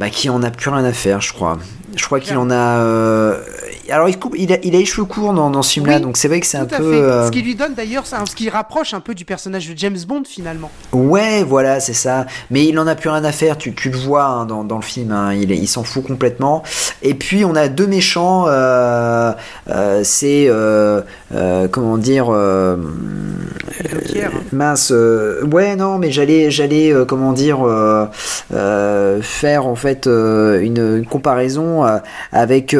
bah, qui en a plus rien à faire, je crois. Je crois qu'il en a. Alors, il, coupe, il, a, il a les cheveux courts dans, dans ce film-là, Oui, donc c'est vrai que c'est un Tout à peu. fait. euh, Ce qui lui donne d'ailleurs, ce qui rapproche un peu du personnage de James Bond finalement. Ouais, voilà, c'est ça. Mais il en a plus rien à faire, tu, tu le vois hein, dans, dans le film, hein, il, il s'en fout complètement. Et puis, on a deux méchants, euh, euh, c'est. euh, comment dire. Mince, ouais, non, mais j'allais, j'allais, comment dire, faire en fait une, une comparaison avec,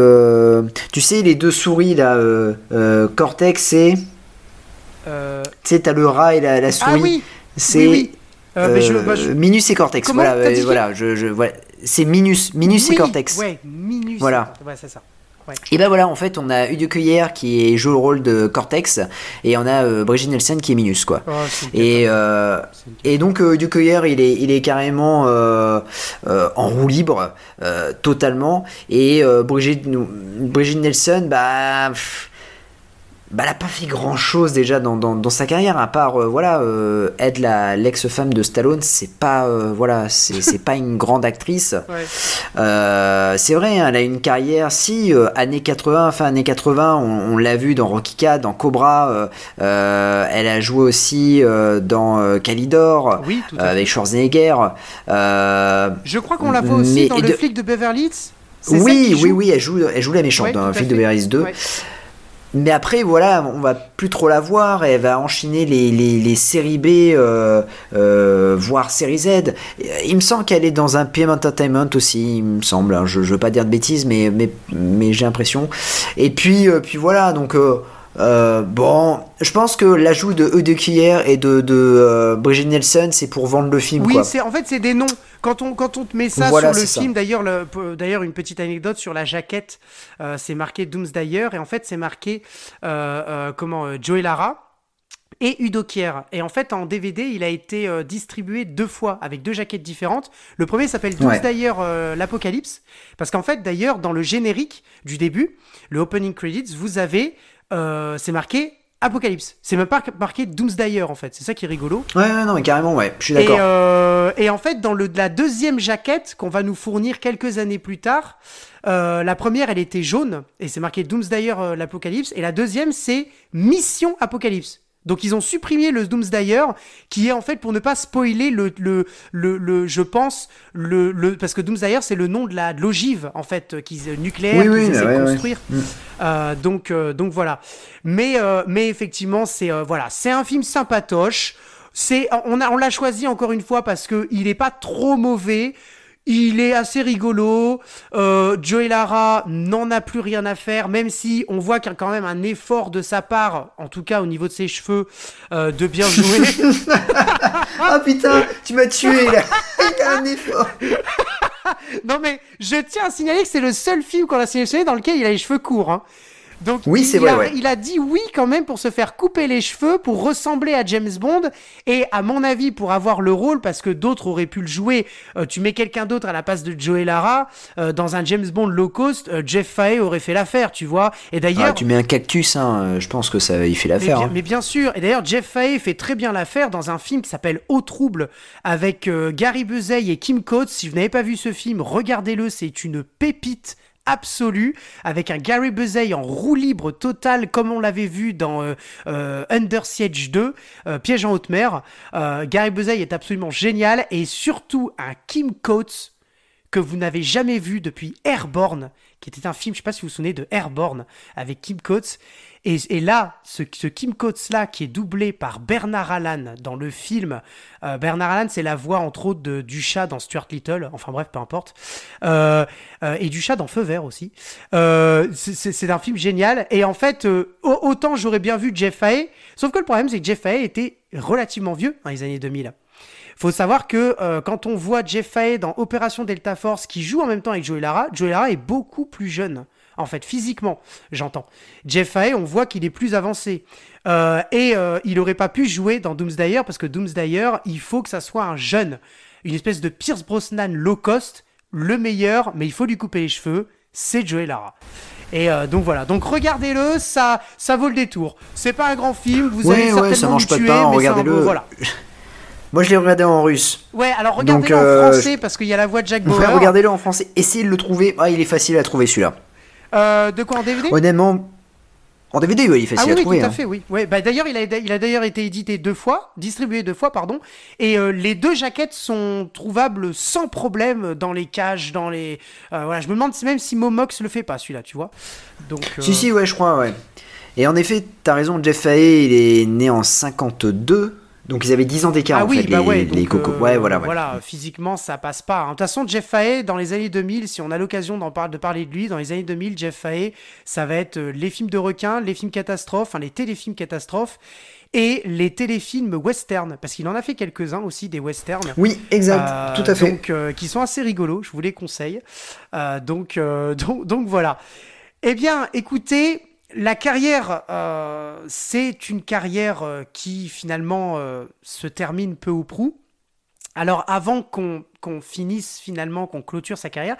tu sais, les deux souris là, euh, euh, Cortex et, Euh, tu sais, t'as le rat et la, la Ah souris. oui, c'est oui, oui. Mais je- bah, je- Minus et Cortex. Comment voilà, voilà, je, je, voilà. c'est Minus, Minus oui, et Cortex. Ouais, Minus. Voilà. Ouais, c'est ça. Ouais. Et ben voilà, en fait, on a Udo Cueillère qui joue le rôle de Cortex et on a euh, Brigitte Nielsen qui est Minus, quoi. Oh, Et, euh, et donc euh, du cueilleur il est, il est carrément en roue libre totalement et Brigitte, Brigitte Nelson bah pff, bah, elle a pas fait grand chose déjà dans, dans, dans sa carrière à part euh, voilà euh, la l'ex-femme de Stallone c'est pas euh, voilà c'est pas une grande actrice Ouais. euh, c'est vrai, hein, elle a une carrière, si, euh, années 80, fin années 80, on, on l'a vu dans Rocky 4, dans Cobra, elle a joué aussi dans Calidor, Oui, avec Schwarzenegger. Je crois qu'on la voit aussi dans le flic de Beverly Hills. Oui, oui, joue oui, elle joue, elle joue la méchante Ouais, dans film fait. de Beverly Hills 2. Ouais. Mais après, voilà, on va plus trop la voir. Elle va enchaîner les, les, les séries B, euh, euh, voire série Z. Il me semble qu'elle est dans un PM Entertainment aussi, il me semble. hein. Je, je veux pas dire de bêtises, mais, mais, mais j'ai l'impression. Et puis, euh, puis voilà, donc. euh, bon, je pense que l'ajout de E de Cuillère et de, de euh, Brigitte Nielsen, c'est pour vendre le film. Oui, quoi. c'est en fait c'est des noms. Quand on quand on te met ça Voilà, sur le film, d'ailleurs d'ailleurs une petite anecdote sur la jaquette, euh, c'est marqué Doomsdayer et en fait c'est marqué euh, euh, comment euh, Joey Lara et Udo Kier. Et en fait en DVD il a été euh, distribué deux fois avec deux jaquettes différentes. Le premier s'appelle Doomsdayer euh, l'Apocalypse parce qu'en fait d'ailleurs dans le générique du début, le opening credits, vous avez euh, c'est marqué Apocalypse. C'est même pas marqué Doomsdayer en fait. C'est ça qui est rigolo. Ouais, ouais, non, mais carrément, ouais, je suis Et, d'accord. euh, et en fait, dans le, la deuxième jaquette qu'on va nous fournir quelques années plus tard, euh, la première, elle était jaune, et c'est marqué Doomsdayer euh, l'Apocalypse, et la deuxième, c'est Mission Apocalypse. Donc ils ont supprimé le Doomsdayer, qui est en fait pour ne pas spoiler le, le, le, le- je pense, le, le, parce que Doomsdayer c'est le nom de la de l'ogive en fait, euh, qu'ils euh, nucléaire, Oui, qu'ils oui, essaient ouais, de ouais. construire. Euh, donc, euh, donc voilà. Mais, euh, mais effectivement, c'est euh, voilà, c'est un film sympatoche. C'est, on a, on l'a choisi encore une fois parce que il est pas trop mauvais. Il est assez rigolo. Euh, Joey Lara n'en a plus rien à faire, même si on voit qu'il y a quand même un effort de sa part, en tout cas au niveau de ses cheveux, euh, de bien jouer. Ah putain, tu m'as tué là. Il y a un effort. non mais je tiens à signaler que c'est le seul film qu'on a sélectionné dans lequel il a les cheveux courts. hein. Donc Oui, il, vrai, a, ouais. il a dit oui quand même pour se faire couper les cheveux, pour ressembler à James Bond et à mon avis pour avoir le rôle parce que d'autres auraient pu le jouer. Euh, tu mets quelqu'un d'autre à la place de Joey Lara euh, dans un James Bond low cost, euh, Jeff Fahey aurait fait l'affaire, tu vois. Et d'ailleurs, Ah, tu mets un cactus, hein, je pense que ça, il fait mais l'affaire. bien, hein. mais bien sûr. Et d'ailleurs, Jeff Fahey fait très bien l'affaire dans un film qui s'appelle Au trouble avec Gary Busey et Kim Coates. Si vous n'avez pas vu ce film, regardez-le. C'est une pépite absolue avec un Gary Busey en roue libre totale comme on l'avait vu dans euh, euh, Under Siege 2 euh, Piège en haute mer. Gary Busey est absolument génial et surtout un Kim Coates que vous n'avez jamais vu depuis Airborne, qui était un film, je sais pas si vous vous souvenez de Airborne, avec Kim Coates. Et, là, ce, Kim Coates-là, qui est doublé par Bernard Allan dans le film, euh, Bernard Allan, c'est la voix, entre autres, de, du chat dans Stuart Little, enfin bref, peu importe, euh, euh, et du chat dans Feu Vert aussi. C'est- un film génial, et en fait, au- autant j'aurais bien vu Jeff Fahey, sauf que le problème, c'est que Jeff Fahey était relativement vieux dans les années 2000. Faut savoir que euh, quand on voit Jeff Fahey dans Opération Delta Force qui joue en même temps avec Joey Lara, Joey Lara est beaucoup plus jeune. En fait, physiquement, j'entends. Jeff Fahey, on voit qu'il est plus avancé. Euh, et euh, il aurait pas pu jouer dans Doomsdayer parce que Doomsdayer, il faut que ça soit un jeune. Une espèce de Pierce Brosnan low cost, le meilleur, mais il faut lui couper les cheveux, c'est Joey Lara. Et euh, donc voilà, donc regardez-le, ça, ça vaut le détour. C'est pas un grand film, vous Ouais, allez ouais, certainement ça mange me pas de tuer, pain, mais c'est un regardez-le. voilà. Moi, je l'ai regardé en russe. Ouais, alors regardez-le euh, en français parce qu'il y a la voix de Jack Bauer. frère, regardez-le en français. Essayez de le trouver. Ah, il est facile à trouver celui-là. Euh, de quoi en DVD Honnêtement, en DVD, ouais, il est Ah facile oui, à oui, trouver. tout à hein. fait, oui. Ouais, bah, d'ailleurs, il a, il a d'ailleurs été édité deux fois, distribué deux fois, pardon. Et euh, les deux jaquettes sont trouvables sans problème dans les cages, dans les. euh, voilà, je me demande même si Momox le fait pas, celui-là, tu vois. Donc. euh, Si, si, ouais, je crois, ouais. Et en effet, t'as raison, Jeff Fahey, il est né en 52. Donc ils avaient 10 ans d'écart, Ah en oui, fait, bah les, ouais, les cocos. euh, Ouais, voilà, ouais. Voilà, physiquement, ça passe pas. hein. De toute façon, Jeff Fahey, dans les années 2000, si on a l'occasion d'en par- de parler de lui, dans les années 2000, Jeff Fahey, ça va être euh, les films de requins, les films catastrophes, enfin les téléfilms catastrophes et les téléfilms western, parce qu'il en a fait quelques-uns aussi, des westerns. Oui, exact, Euh, tout à fait. Donc, euh, qui sont assez rigolos, je vous les conseille. Donc, donc, donc voilà. Eh bien, écoutez, la carrière, euh, c'est une carrière euh, qui finalement euh, se termine peu ou prou. Alors, avant qu'on qu'on finisse finalement, qu'on clôture sa carrière,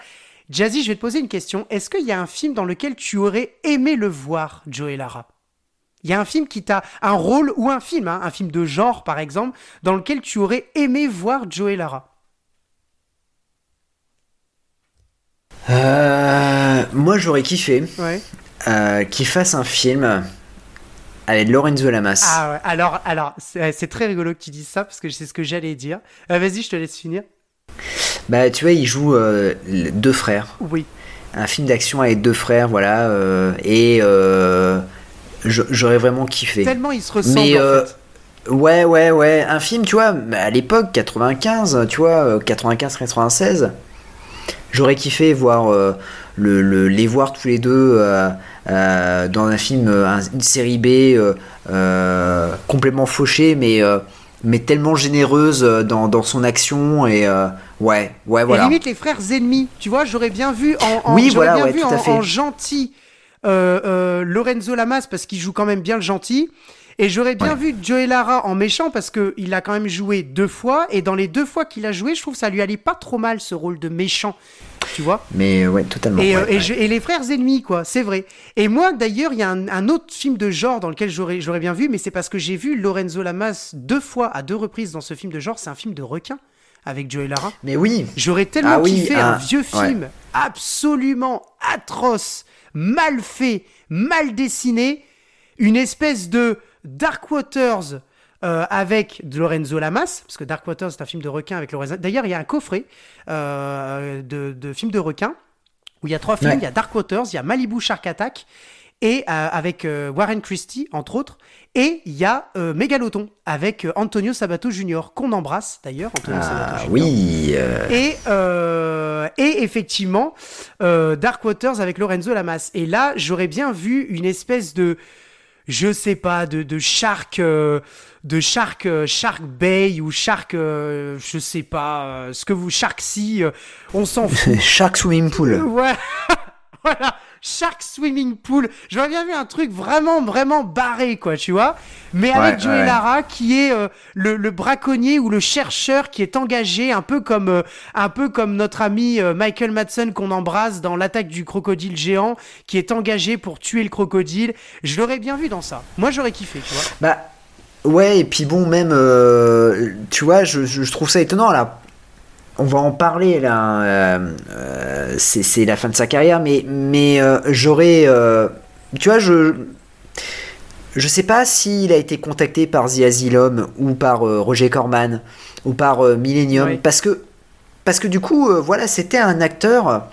Jazzy, je vais te poser une question. Est-ce qu'il y a un film dans lequel tu aurais aimé le voir, Joey Lara? Il y a un film qui t'a un rôle ou un film, hein, un film de genre par exemple, dans lequel tu aurais aimé voir Joey Lara? Euh, moi, j'aurais kiffé Ouais. Euh, qu'il fasse un film avec Lorenzo Lamas. Ah ouais. Alors, alors, c'est très rigolo que tu dises ça parce que c'est ce que j'allais dire. Euh, Vas-y, je te laisse finir. Bah, tu vois, il joue euh, deux frères. Oui. Un film d'action avec deux frères, voilà. euh, et, j'aurais vraiment kiffé. Tellement ils se ressemblent Mais, en fait. Ouais, ouais, ouais. Un film, tu vois, à l'époque, 95, tu vois, 95-96, j'aurais kiffé voir euh, le, le- les voir tous les deux euh, euh, dans un film, euh, un- une série B euh, complètement fauchée, mais, mais tellement généreuse dans, dans son action. Et ouais, ouais, Et voilà. limite les frères ennemis, tu vois, j'aurais bien vu en, en- Oui, voilà, bien ouais, vu en, gentil Lorenzo Lamas parce qu'il joue quand même bien le gentil. Et j'aurais bien vu Joey Lara en méchant parce que il a quand même joué deux fois et dans les deux fois qu'il a joué, je trouve que ça lui allait pas trop mal ce rôle de méchant, tu vois? Mais ouais, totalement. Et, euh, ouais, et ouais. je- et les frères ennemis, quoi, c'est vrai. Et moi, d'ailleurs, il y a un, un autre film de genre dans lequel j'aurais bien vu, mais c'est parce que j'ai vu Lorenzo Lamas deux fois, à deux reprises dans ce film de genre. C'est un film de requin avec Joey Lara. Mais oui, J'aurais tellement Ah oui, kiffé un- un vieux film absolument atroce, mal fait, mal dessiné, une espèce de Dark Waters euh, avec de Lorenzo Lamas, parce que Dark Waters c'est un film de requin avec Lorenzo. D'ailleurs, il y a un coffret euh, de, de films de requins où il y a trois films. Ouais. Il y a Dark Waters, il y a Malibu Shark Attack et euh, avec Warren Christie entre autres, et il y a Mégalodon avec Antonio Sabato Jr. qu'on embrasse d'ailleurs. Antonio Sabato ah Jr. oui. Et, et effectivement, Dark Waters avec Lorenzo Lamas. Et là, j'aurais bien vu une espèce de, je sais pas, de, de Shark, euh, de Shark, euh, Shark Bay ou Shark, euh, je sais pas, euh, ce que vous, Shark Sea, euh, on s'en fout. Shark Swimming Pool. Ouais. voilà. Shark Swimming Pool. J'aurais bien vu un truc vraiment, vraiment barré, quoi, tu vois. Mais avec Ouais, Joey ouais. Lara, qui est euh, le, le braconnier ou le chercheur qui est engagé, un peu comme, euh, un peu comme notre ami euh, Michael Madsen qu'on embrasse dans l'attaque du crocodile géant, qui est engagé pour tuer le crocodile. Je l'aurais bien vu dans ça. Moi, j'aurais kiffé, tu vois. Bah ouais, et puis bon, même, tu vois, je, je- je trouve ça étonnant là. On va en parler là. euh, euh, c'est la fin de sa carrière, mais, mais euh, j'aurais. tu vois, je. Je sais pas s'il a été contacté par The Asylum ou par Roger Corman ou par Millennium parce que parce que du coup voilà c'était un acteur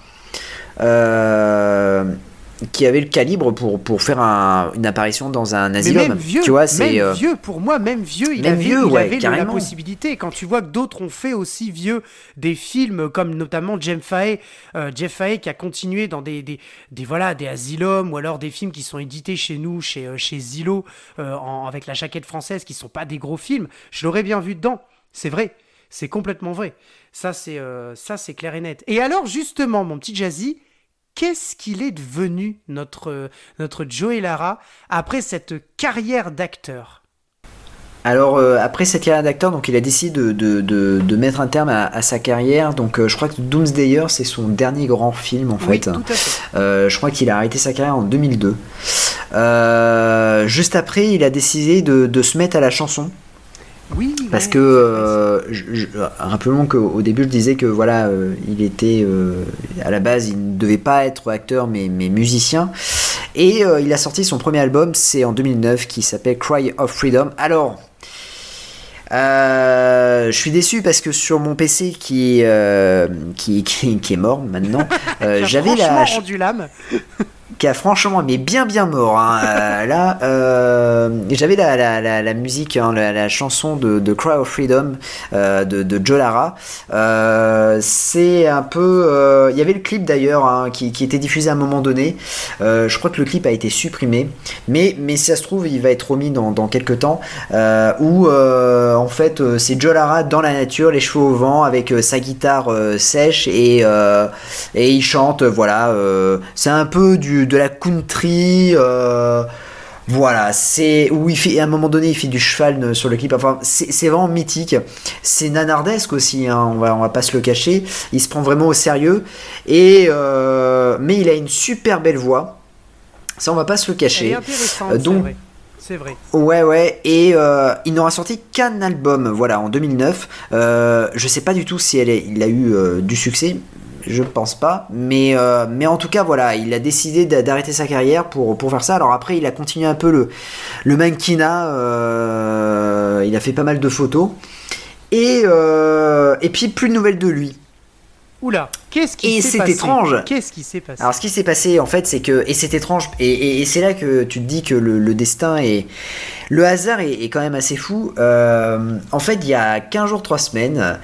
qui avait le calibre pour, pour faire un- une apparition dans un Mais asylum même vieux, tu vois c'est euh, vieux, pour moi, même vieux, il Même avait, vieux, il ouais, avait le- la possibilité. Quand tu vois que d'autres ont fait aussi vieux des films, comme notamment Jeff Fahey, euh, Jeff Fahey qui a continué dans des, des, des, voilà, des Asylum ou alors des films qui sont édités chez nous, chez, euh, chez Zillow, euh, en- avec la jaquette française, qui sont pas des gros films. Je l'aurais bien vu dedans. C'est vrai. C'est complètement vrai. Ça, c'est ça, c'est clair et net. Et alors, justement, mon petit Jazzy, qu'est-ce qu'il est devenu, notre, notre Joey Lara, après cette carrière d'acteur? Alors euh, après cette carrière d'acteur, donc il a décidé de, de, de- de mettre un terme à, à sa carrière. Donc euh, je crois que Doomsdayer c'est son dernier grand film en Oui, fait. tout à fait. Euh, je crois qu'il a arrêté sa carrière en 2002. Euh, juste après, il a décidé de, de se mettre à la chanson. Oui, Parce ouais, que, euh, rappelons qu'au début je disais que voilà, euh, il était euh, à la base, il ne devait pas être acteur mais, mais musicien. Et euh, il a sorti son premier album, c'est en 2009, qui s'appelle Cry of Freedom. Alors, je suis déçu parce que sur mon PC qui, qui, qui, qui est mort maintenant, j'avais la, rendu l'âme. Qui a franchement mais bien bien mort hein. Euh, là euh, j'avais la, la, la, musique hein, la, chanson de, Cry of Freedom euh, de, de Joe Lara c'est un peu il y avait le clip d'ailleurs hein, qui, qui était diffusé à un moment donné je crois que le clip a été supprimé mais, mais si ça se trouve il va être remis dans, dans quelques temps où en fait c'est Joe Lara dans la nature les cheveux au vent avec sa guitare sèche et, et il chante voilà c'est un peu du, de la country euh, voilà, c'est où il fait à un moment donné il fait du cheval euh, sur le clip. Enfin, c'est vraiment mythique. C'est nanardesque aussi. hein, on va on va pas se le cacher. Il se prend vraiment au sérieux et euh, mais il a une super belle voix. Ça on va pas se le cacher. Euh, donc- vrai. C'est vrai. Ouais, ouais, et euh, il n'aura sorti qu'un album, voilà, en 2009. Euh, je sais pas du tout si elle est- il a eu euh, du succès, je pense pas, mais, euh, mais en tout cas, voilà, il a décidé d'a- d'arrêter sa carrière pour, pour faire ça. Alors après, il a continué un peu le, le mannequinat, euh, il a fait pas mal de photos, et, euh, et puis plus de nouvelles de lui. Oula, qu'est-ce qui Et s'est c'est passé étrange. Qu'est-ce qui s'est passé Alors ce qui s'est passé en fait c'est que et c'est étrange et, et- et c'est là que tu te dis que le, le destin et le hasard est, est quand même assez fou. Euh, en fait il y a 15 jours 3 semaines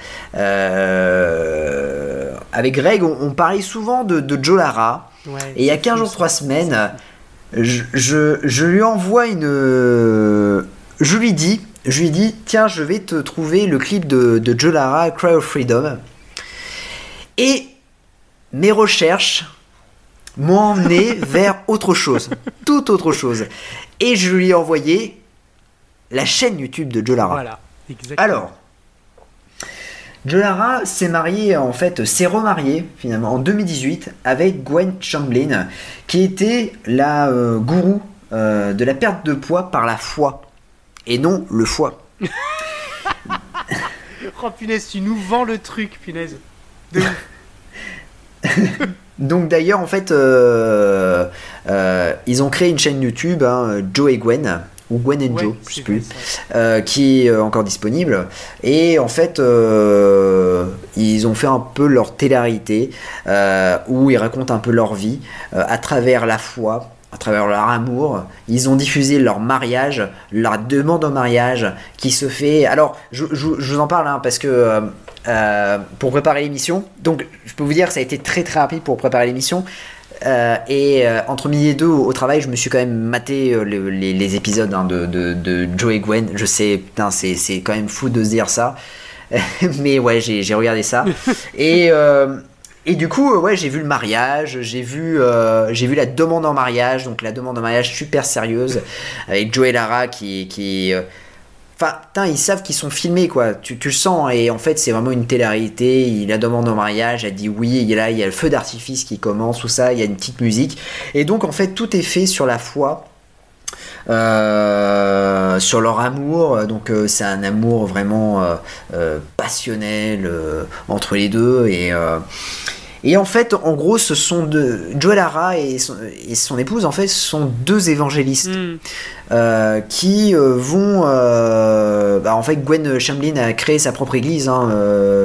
euh, avec Greg on, on parlait souvent de, de Joe Lara Ouais, et il y a c'est 15 fou, jours ça. 3 semaines je, je, je lui envoie une je lui dis je lui dis tiens je vais te trouver le clip de, de Joe Lara Cry of Freedom et mes recherches m'ont emmené vers autre chose, tout autre chose. Et je lui ai envoyé la chaîne YouTube de Joe Lara. Voilà, exactement. Alors, Joe Lara s'est marié, en fait, s'est remarié finalement en 2018 avec Gwen Chamblin, qui était la euh, gourou euh, de la perte de poids par la foi, et non le foie. Oh punaise, tu nous vends le truc, punaise. De. Donc d'ailleurs, en fait, euh, euh, ils ont créé une chaîne YouTube, hein, Joe et Gwen, ou Gwen and Ouais, Joe, je sais plus, euh, qui est encore disponible. Et en fait, ils ont fait un peu leur télé-réalité, euh, où ils racontent un peu leur vie à travers la foi, à travers leur amour. Ils ont diffusé leur mariage, leur demande en mariage, qui se fait... Alors, je, je- je vous en parle, hein, parce que... euh, euh, pour préparer l'émission, donc je peux vous dire que ça a été très très rapide pour préparer l'émission. Euh, et euh, entre midi et deux au, au travail, je me suis quand même maté euh, le- les, les épisodes hein, de, de, de Joe et Gwen. Je sais, putain, c'est, c'est quand même fou de se dire ça. Mais ouais, j'ai, j'ai regardé ça. et, et du coup, ouais, j'ai vu le mariage, j'ai vu, j'ai vu la demande en mariage, donc la demande en mariage super sérieuse, avec Joe et Lara qui. qui Enfin, ils savent qu'ils sont filmés, quoi. Tu, le sens, et en fait, c'est vraiment une télé-réalité. Il la demande en mariage, elle dit oui, et là, il y a le feu d'artifice qui commence, tout ça, il y a une petite musique. Et donc, en fait, tout est fait sur la foi. euh, sur leur amour, donc euh, c'est un amour vraiment euh, passionnel entre les deux et et en fait, en gros, ce sont deux. Joe Lara et son, et son épouse, en fait, sont deux évangélistes Hmm. euh, qui euh, vont. euh, bah, en fait, Gwen Chamblin a créé sa propre église. hein,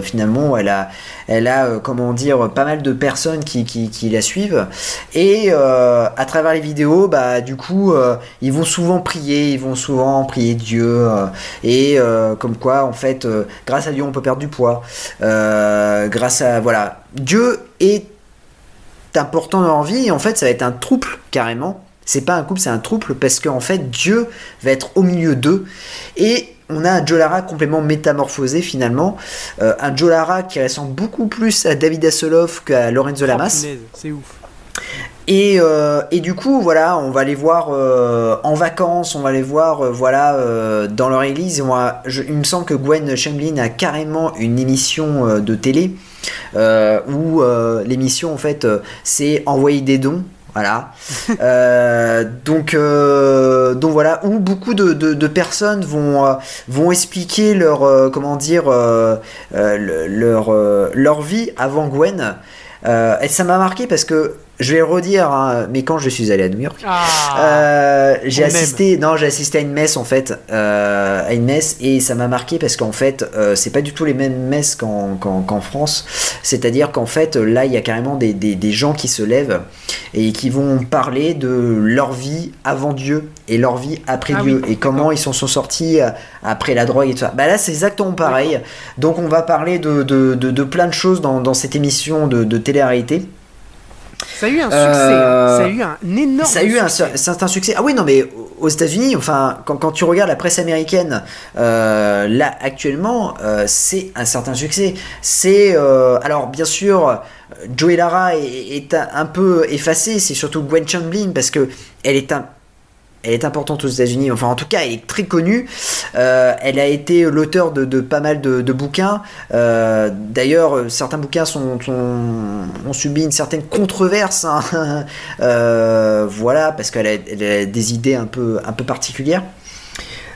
finalement, elle a, elle a, comment dire, pas mal de personnes qui, qui, qui la suivent. Et à travers les vidéos, bah, du coup, ils vont souvent prier, ils vont souvent prier Dieu. et comme quoi, en fait, grâce à Dieu, on peut perdre du poids. Grâce à. Voilà. Dieu est important dans leur vie et en fait ça va être un trouble carrément. C'est pas un couple c'est un trouble parce qu'en fait Dieu va être au milieu d'eux. Et on a un Joe Lara complètement métamorphosé finalement. Euh, un Joe Lara qui ressemble beaucoup plus à David Hasselhoff qu'à Lorenzo Oh, Lamas punaise, c'est ouf. et, euh, et du coup, voilà, on va les voir euh, en vacances, on va les voir, euh, voilà, dans leur église. Et moi, je- il me semble que Gwen Chamblin a carrément une émission de télé où euh, l'émission, en fait, euh, c'est envoyer des dons. Voilà. Euh, donc, euh, donc voilà, où beaucoup de, de- de personnes vont, euh, vont expliquer leur, euh, comment dire, euh, euh, le- leur, euh, leur vie avant Gwen. Euh, et ça m'a marqué parce que je vais le redire, hein, mais quand je suis allé à New York, Ah, euh, j'ai assisté, non, j'ai assisté à une messe en fait, euh, à une messe et ça m'a marqué parce qu'en fait, euh, c'est pas du tout les mêmes messes qu'en France. C'est-à-dire qu'en fait, là, il y a carrément des, des- des gens qui se lèvent et qui vont parler de leur vie avant Dieu et leur vie après Ah Dieu oui, et comment ils s'en sont sortis euh, après la drogue et tout ça. Bah là, c'est exactement pareil. Donc, on va parler de, de, de- de plein de choses dans, dans cette émission de, de télé-réalité. Ça a eu un succès. euh, hein. Ça a eu un énorme Ça a eu un certain succès. Ah oui, non, mais aux États-Unis, enfin, quand, quand tu regardes la presse américaine, euh, là actuellement, euh, c'est un certain succès. C'est euh, alors bien sûr, Joey Lara est, est un, un peu effacée. C'est surtout Gwen Chamblin parce que elle est un elle est importante aux États-Unis, enfin en tout cas elle est très connue. Euh, elle a été l'auteur de, pas mal de, bouquins. Euh, D'ailleurs, euh, certains bouquins ont subi une certaine controverse. hein. Voilà, parce qu'elle a, des idées un peu particulières.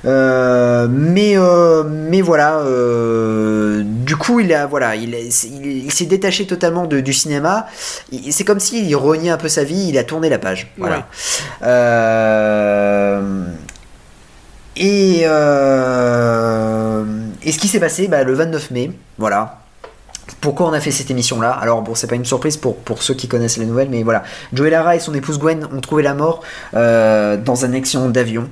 Euh, mais euh, mais voilà euh, du coup il a voilà il, a- il, il s'est détaché totalement de- du cinéma c'est comme s'il reniait un peu sa vie il a tourné la page voilà Ouais. et, et ce qui s'est passé bah, le 29 mai, voilà. Pourquoi on a fait cette émission là Alors bon, c'est pas une surprise pour, pour ceux qui connaissent les nouvelles, mais voilà. Joey Lara et son épouse Gwen ont trouvé la mort euh, dans un accident d'avion.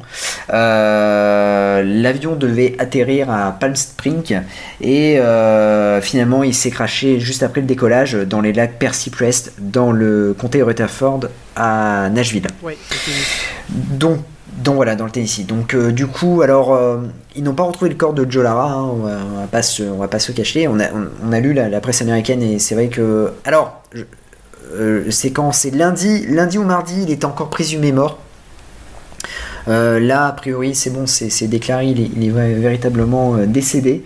Euh, L'avion devait atterrir à Palm Springs et euh, finalement il s'est craché juste après le décollage dans les lacs Percy Crest dans le comté de Rutherford à Nashville. Ouais, Donc, donc voilà, dans le Tennessee. Donc euh, du coup, alors euh, ils n'ont pas retrouvé le corps de Joe Lara. hein, on, va, pas se, va pas se cacher. On a, on, a lu la, presse américaine et c'est vrai que, alors, euh, c'est quand? C'est lundi, lundi ou mardi, il était encore présumé mort. Euh, là, a priori, c'est bon, c'est déclaré, il est, véritablement euh, décédé.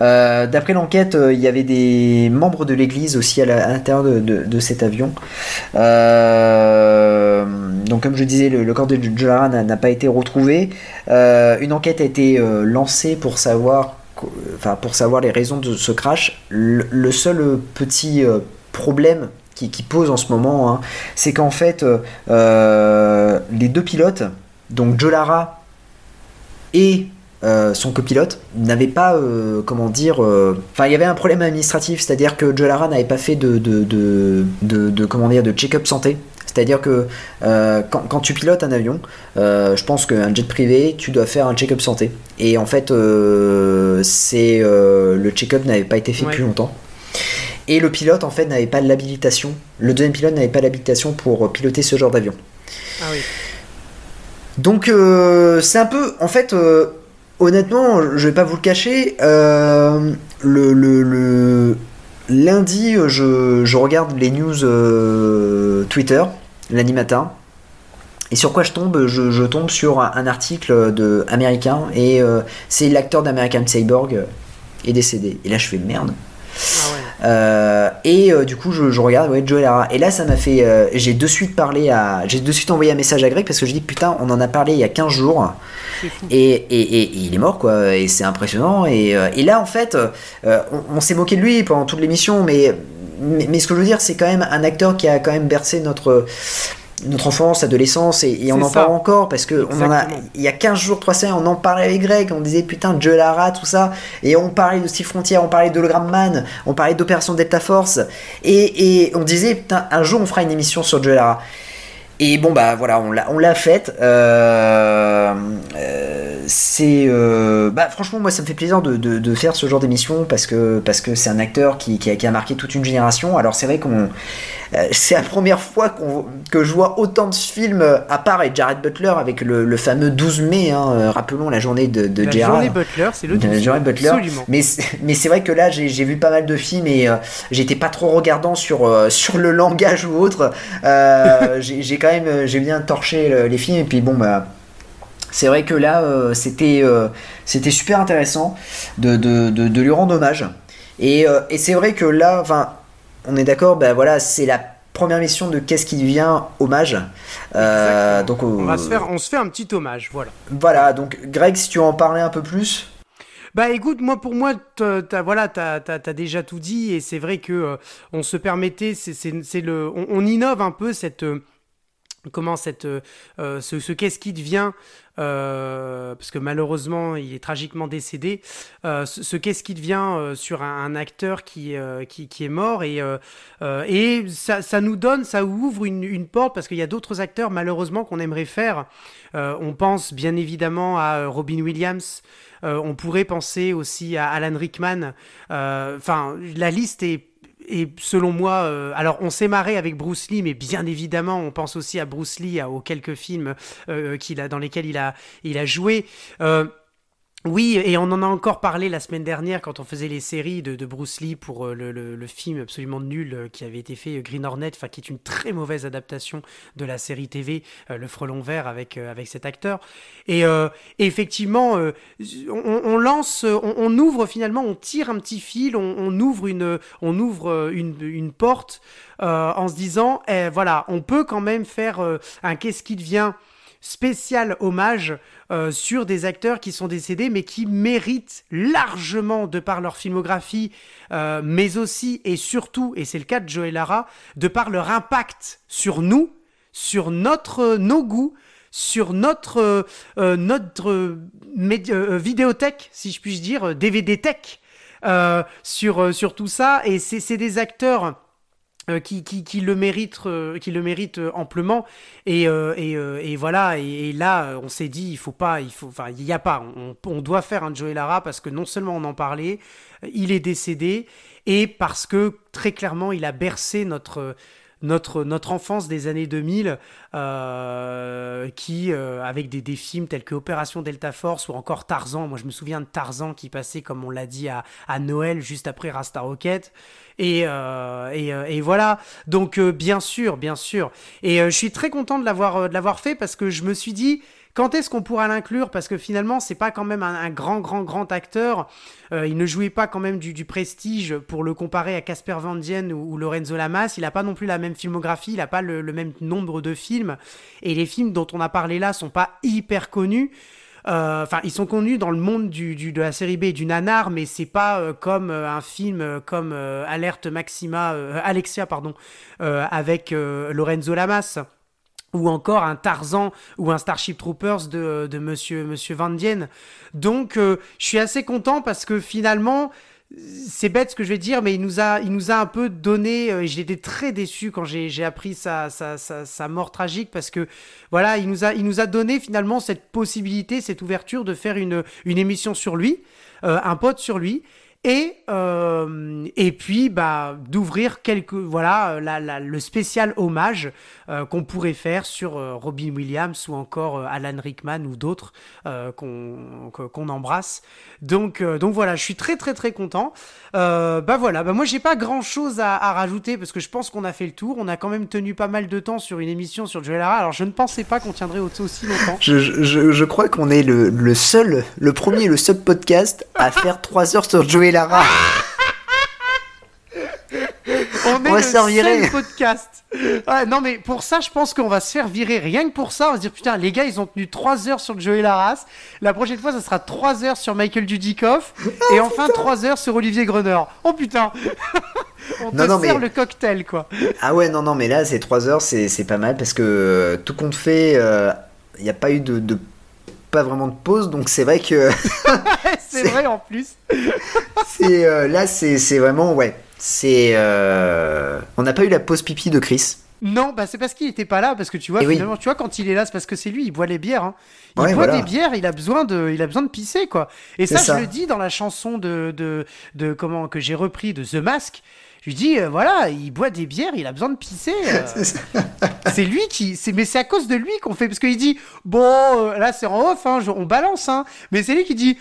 Euh, D'après l'enquête, il y avait des membres de l'église aussi à l'intérieur de, cet avion. Donc, comme je disais, le, corps de Jolara n'a pas été retrouvé. Une enquête a été lancée pour savoir, les raisons de ce crash. Le, seul petit problème qui, pose en ce moment, hein, c'est qu'en fait, les deux pilotes, donc Joe Lara et euh, son copilote, n'avaient pas, euh, comment dire, euh, enfin, il y avait un problème administratif, c'est-à-dire que Joe Lara n'avait pas fait de, de, de, de- de, comment dire, de check-up santé. C'est-à-dire que quand, quand tu pilotes un avion, je pense qu'un jet privé, tu dois faire un check-up santé. Et en fait, c'est le check-up n'avait pas été fait Ouais. depuis longtemps. Et le pilote, en fait, n'avait pas l'habilitation. Le deuxième pilote n'avait pas l'habilitation pour piloter ce genre d'avion. Ah oui. Donc, euh, c'est un peu. En fait, euh, honnêtement, je vais pas vous le cacher. euh, le, lundi, je, regarde les news Twitter, lundi matin. Et sur quoi je tombe je, tombe sur un, article de américain et c'est l'acteur d'American Cyborg est décédé. Et là, je fais merde. Ah. Euh, et euh, du coup, je, je regarde, ouais, Joe Lara. Et là, ça m'a fait. euh, j'ai de suite parlé à. J'ai de suite envoyé un message à Greg parce que je dis putain, on en a parlé il y a 15 jours. Et, et, et- et il est mort, quoi. Et c'est impressionnant. Et, là, en fait, on, on s'est moqué de lui pendant toute l'émission, mais, mais, mais ce que je veux dire, c'est quand même un acteur qui a quand même bercé notre. Notre enfance, adolescence, et, et on en ça. parle encore parce que on en a, il y a 15 jours, 3 semaines, on en parlait avec Greg, on disait putain, Joe Lara, tout ça, et on parlait de Steve Frontier, on parlait d'Hologram Man, on parlait d'Opération Delta Force, et, et on disait putain, un jour on fera une émission sur Joe Lara. Et bon bah voilà, on l'a, on l'a faite. Euh, euh, c'est, euh, bah franchement moi ça me fait plaisir de, de- de faire ce genre d'émission parce que parce que c'est un acteur qui, qui a, qui a marqué toute une génération. Alors c'est vrai qu'on, c'est la première fois que je vois autant de films euh, à part Jared Butler avec le, le fameux 12 mai. hein, euh, rappelons la journée de, de La Gerard. journée Butler, c'est le De 12. Jared Butler. Absolument. Mais c'est- mais c'est vrai que là j'ai vu pas mal de films et euh, j'étais pas trop regardant sur euh, sur le langage ou autre. Euh, j'ai quand même euh, j'ai bien torché le- les films et puis bon bah c'est vrai que là euh, c'était euh, super intéressant de, de, de, de lui rendre hommage et, euh, et c'est vrai que là enfin on est d'accord bah voilà c'est la première mission de qu'est-ce qui devient hommage. Euh, donc On va euh, se faire, on se fait un petit hommage, voilà. voilà donc Greg si tu veux en parler un peu plus. Bah écoute, moi pour moi, t'as, voilà, t'as, t'as déjà tout dit et c'est vrai que euh, on se permettait, c'est, le, on, on innove un peu cette, comment euh, euh, ce, ce qu'est-ce qui devient, euh, parce que malheureusement il est tragiquement décédé, ce, ce qu'est-ce qui devient sur un, acteur qui, qui, est mort et, et ça, ça nous donne, ça ouvre une, porte parce qu'il y a d'autres acteurs malheureusement qu'on aimerait faire. On pense bien évidemment à Robin Williams. On pourrait penser aussi à Alan Rickman. Enfin, la liste est, est, selon moi. euh, alors, on s'est marré avec Bruce Lee, mais bien évidemment, on pense aussi à Bruce Lee, aux quelques films euh, qu'il a, dans lesquels il a, il a joué. Euh, oui, et on en a encore parlé la semaine dernière quand on faisait les séries de, Bruce Lee pour euh, le, film absolument nul euh, qui avait été fait, euh, Green Hornet, enfin qui est une très mauvaise adaptation de la série TV Le Frelon Vert avec, avec cet acteur. Et, effectivement, on, lance, on, ouvre finalement, on tire un petit fil, on, ouvre une, on ouvre une, porte en se disant, eh, voilà, on peut quand même faire un qu'est-ce qui devient spécial hommage euh, sur des acteurs qui sont décédés mais qui méritent largement de par leur filmographie euh, mais aussi et surtout et c'est le cas de Joey Lara de par leur impact sur nous sur notre nos goûts sur notre euh, euh, notre euh, euh, vidéothèque si je puis dire euh, DVD tech euh, sur, euh, sur tout ça. Et c'est des acteurs. Euh, qui, qui, qui le méritent euh, qui le méritent euh, amplement. Et, et, et voilà et, là on s'est dit il faut pas il faut enfin il y a pas. On, on doit faire un Joey Lara parce que non seulement on en parlait il est décédé et parce que très clairement il a bercé notre notre, notre enfance des années 2000, euh, qui, euh, avec des, des films tels que Opération Delta Force ou encore Tarzan, moi je me souviens de Tarzan qui passait, comme on l'a dit, à, à Noël, juste après Rasta Rocket. Et, euh, et, euh, et voilà, donc euh, bien sûr, bien sûr. Et euh, je suis très content de l'avoir de l'avoir fait parce que je me suis dit, quand est-ce qu'on pourra l'inclure? Parce que finalement, c'est pas quand même un, grand, grand, grand acteur. Euh, il ne jouait pas quand même du, prestige pour le comparer à Casper Van Dien ou, Lorenzo Lamas. Il n'a pas non plus la même filmographie, il n'a pas le, même nombre de films. Et les films dont on a parlé là sont pas hyper connus. Euh, Enfin, ils sont connus dans le monde de la série B et du nanar, mais c'est pas euh, comme un film comme Alerte Maxima, Alexia, pardon, avec Lorenzo Lamas ou encore un Tarzan ou un Starship Troopers de, de Monsieur, Monsieur Van Dien. Donc, euh, je suis assez content parce que finalement, c'est bête ce que je vais dire, mais il nous a, il nous a un peu donné. euh, été très déçu quand j'ai appris sa, sa, sa, sa mort tragique parce que voilà, il nous a, il nous a donné finalement cette possibilité, cette ouverture de faire une, une émission sur lui, euh, un pote sur lui. Et, euh, et puis bah, d'ouvrir quelques voilà euh, le spécial hommage euh, qu'on pourrait faire sur Robin Williams ou encore Alan Rickman ou d'autres qu'on embrasse. Donc voilà, je suis très très très content. Bah voilà, bah moi j'ai pas grand chose à, rajouter parce que je pense qu'on a fait le tour. On a quand même tenu pas mal de temps sur une émission sur Joel Lara. Alors je ne pensais pas qu'on tiendrait au- aussi longtemps. Je, crois qu'on est le, seul, le premier le seul podcast à faire 3 heures sur Joey Lara. On est va le se faire virer. seul podcast. Ouais, non mais pour ça, je pense qu'on va se faire virer. Rien que pour ça, on va se dire putain, les gars, ils ont tenu 3 heures sur Joey Laras. La prochaine fois, ça sera 3 heures sur Michael Dudikoff. et enfin 3 heures sur Olivier Gruner. Oh putain On te Non, non, sert mais- le cocktail, quoi. Ah ouais, non, non, mais là, c'est 3 heures, c'est pas mal parce que euh, tout compte fait, il n'y a pas eu de, de- pas vraiment de pause, donc c'est vrai que c'est vrai en plus. c'est euh, là, c'est vraiment, ouais, c'est. euh, on n'a pas eu la pause pipi de Chris. Non, bah c'est parce qu'il était pas là, parce que tu vois, Eh oui. finalement, tu vois, quand il est là, c'est parce que c'est lui, il boit les bières. Hein. Il Ouais, boit voilà. des bières, il a besoin de, il a besoin de pisser, quoi. Et ça, ça. je le dis dans la chanson de, de, de comment que j'ai repris de The Mask. Lui dis, euh, voilà, il boit des bières, il a besoin de pisser. euh. C'est lui qui, c'est, mais c'est à cause de lui qu'on fait, parce qu'il dit, bon, euh, là c'est en off, hein, je- on balance, hein. Mais c'est lui qui dit,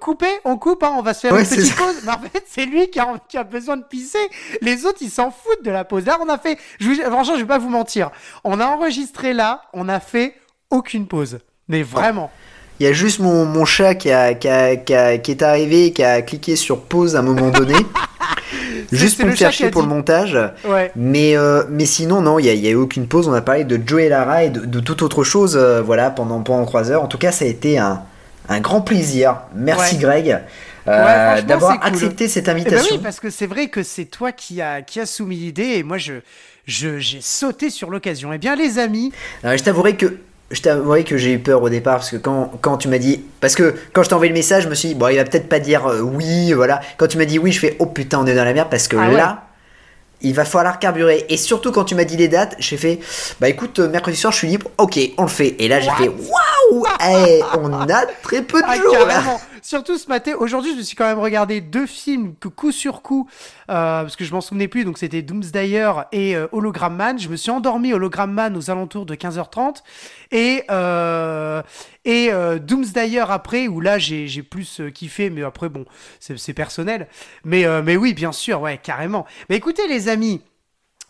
coupez, on coupe, hein, on va se faire Ouais, une petite pause. Mais en fait, c'est lui qui a, qui a besoin de pisser. Les autres, ils s'en foutent de la pause. Là, on a fait, je vous, franchement, je vais pas vous mentir. On a enregistré là, on a fait aucune pause. Mais vraiment. Il y a juste mon, mon chat qui, a, qui, a- qui a- qui est arrivé, qui a cliqué sur pause à un moment donné, juste pour le me faire chier pour dit. le montage. Ouais. Mais, euh, mais sinon, non, il n'y a, il y a eu aucune pause. On a parlé de Joey Lara et de, de toute autre chose euh, voilà, pendant, pendant 3 heures. En tout cas, ça a été un, un grand plaisir. Merci Ouais. Greg euh, d'avoir cool. accepté cette Eh ben invitation. oui, parce que c'est vrai que c'est toi qui a, qui a soumis l'idée et moi, je, je, j'ai sauté sur l'occasion. Eh bien, les amis, je t'avouerai que je t'avouerai que j'ai eu peur au départ parce que quand, quand tu m'as dit parce que quand je t'ai envoyé le message je me suis dit bon il va peut-être pas dire euh, oui voilà. Quand tu m'as dit oui je fais oh putain on est dans la merde parce que Ah ouais. là il va falloir carburer. Et surtout quand tu m'as dit les dates j'ai fait bah écoute euh, mercredi soir je suis libre. Ok on le fait. Et là j'ai fait waouh eh, on a très peu de Ah, jours. là. Surtout ce matin. Aujourd'hui, je me suis quand même regardé deux films que coup sur coup, euh, parce que je m'en souvenais plus. Donc, c'était Doomsdayer et euh, Hologram Man. Je me suis endormi Hologram Man aux alentours de 15h30. Et, euh, et euh, Doomsdayer après, où là, j'ai j'ai plus kiffé. Mais après, bon, c'est c'est personnel. Mais, mais oui, bien sûr, ouais, carrément. Mais écoutez, les amis.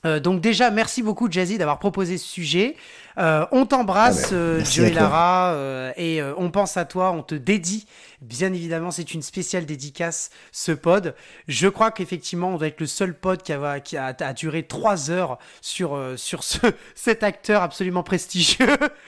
euh, donc déjà, merci beaucoup Jazzy d'avoir proposé ce sujet. Euh, on t'embrasse, Ah ben, euh, à toi. Lara, et on pense à toi, on te dédie. Bien évidemment, c'est une spéciale dédicace, ce pod. Je crois qu'effectivement, on doit être le seul pod qui a, qui a, a duré trois heures sur, euh, sur ce, cet acteur absolument prestigieux.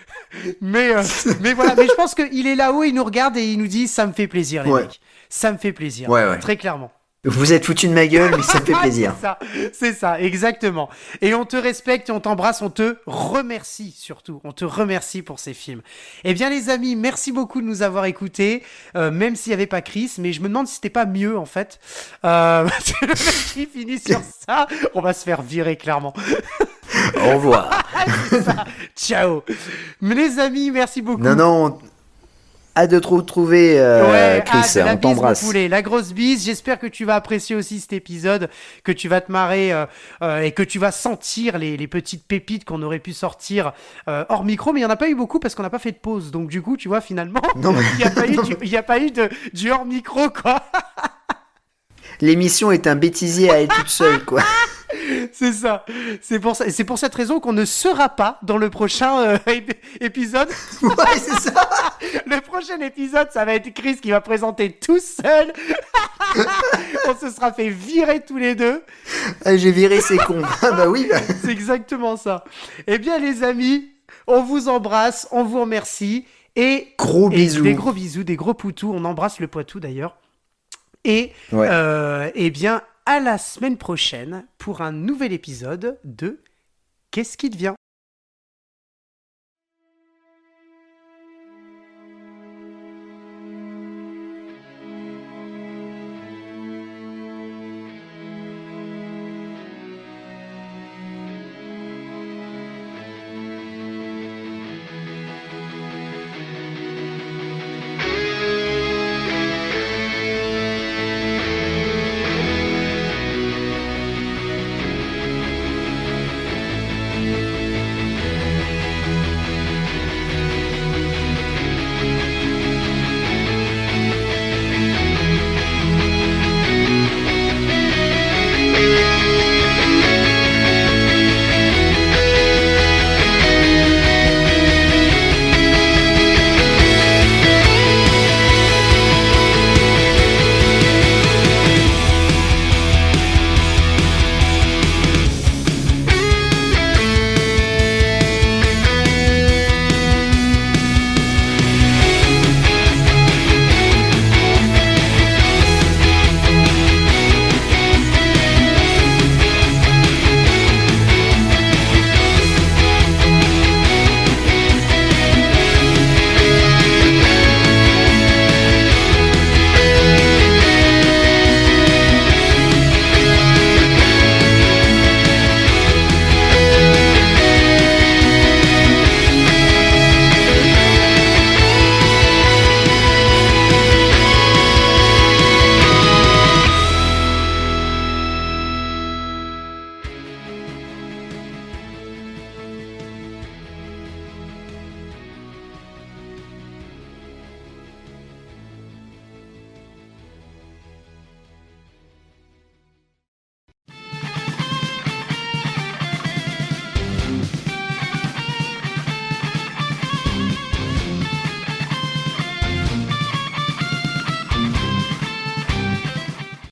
mais, euh, mais voilà, mais je pense qu'il est là-haut, il nous regarde et il nous dit « ça me fait plaisir, les Ouais. mecs. Ça me fait plaisir. Ouais, ouais. Très clairement. Vous êtes foutu de ma gueule, mais ça fait plaisir. c'est ça, c'est ça, exactement. Et on te respecte, on t'embrasse, on te remercie surtout. On te remercie pour ces films. Eh bien, les amis, merci beaucoup de nous avoir écoutés, euh, même s'il n'y avait pas Chris, mais je me demande si c'était pas mieux en fait. Euh, qui finit sur ça, on va se faire virer clairement. Au revoir. Ciao. Mais les amis, merci beaucoup. Non, non. Hâte de te retrouver, euh, Ouais, Chris. ah, la on t'embrasse. la grosse bise. J'espère que tu vas apprécier aussi cet épisode, que tu vas te marrer euh, euh, et que tu vas sentir les, les petites pépites qu'on aurait pu sortir euh, hors micro. Mais il n'y en a pas eu beaucoup parce qu'on n'a pas fait de pause. Donc du coup, tu vois, finalement, il n'y a pas eu, du, il y a pas eu de, du hors micro, quoi. L'émission est un bêtisier à elle toute seule, quoi. C'est ça. C'est pour ça. C'est pour cette raison qu'on ne sera pas dans le prochain euh, ép- épisode. ouais, c'est ça. Le prochain épisode, ça va être Chris qui va présenter tout seul. On se sera fait virer tous les deux. Ah, J'ai viré ces cons. Ah bah oui. bah. C'est exactement ça. Eh bien, les amis, on vous embrasse, on vous remercie. Et, Gros et bisous. des gros bisous, des gros poutous. On embrasse le Poitou d'ailleurs. Et, Ouais. euh, eh bien, à la semaine prochaine pour un nouvel épisode de Qu'est-ce qui devient?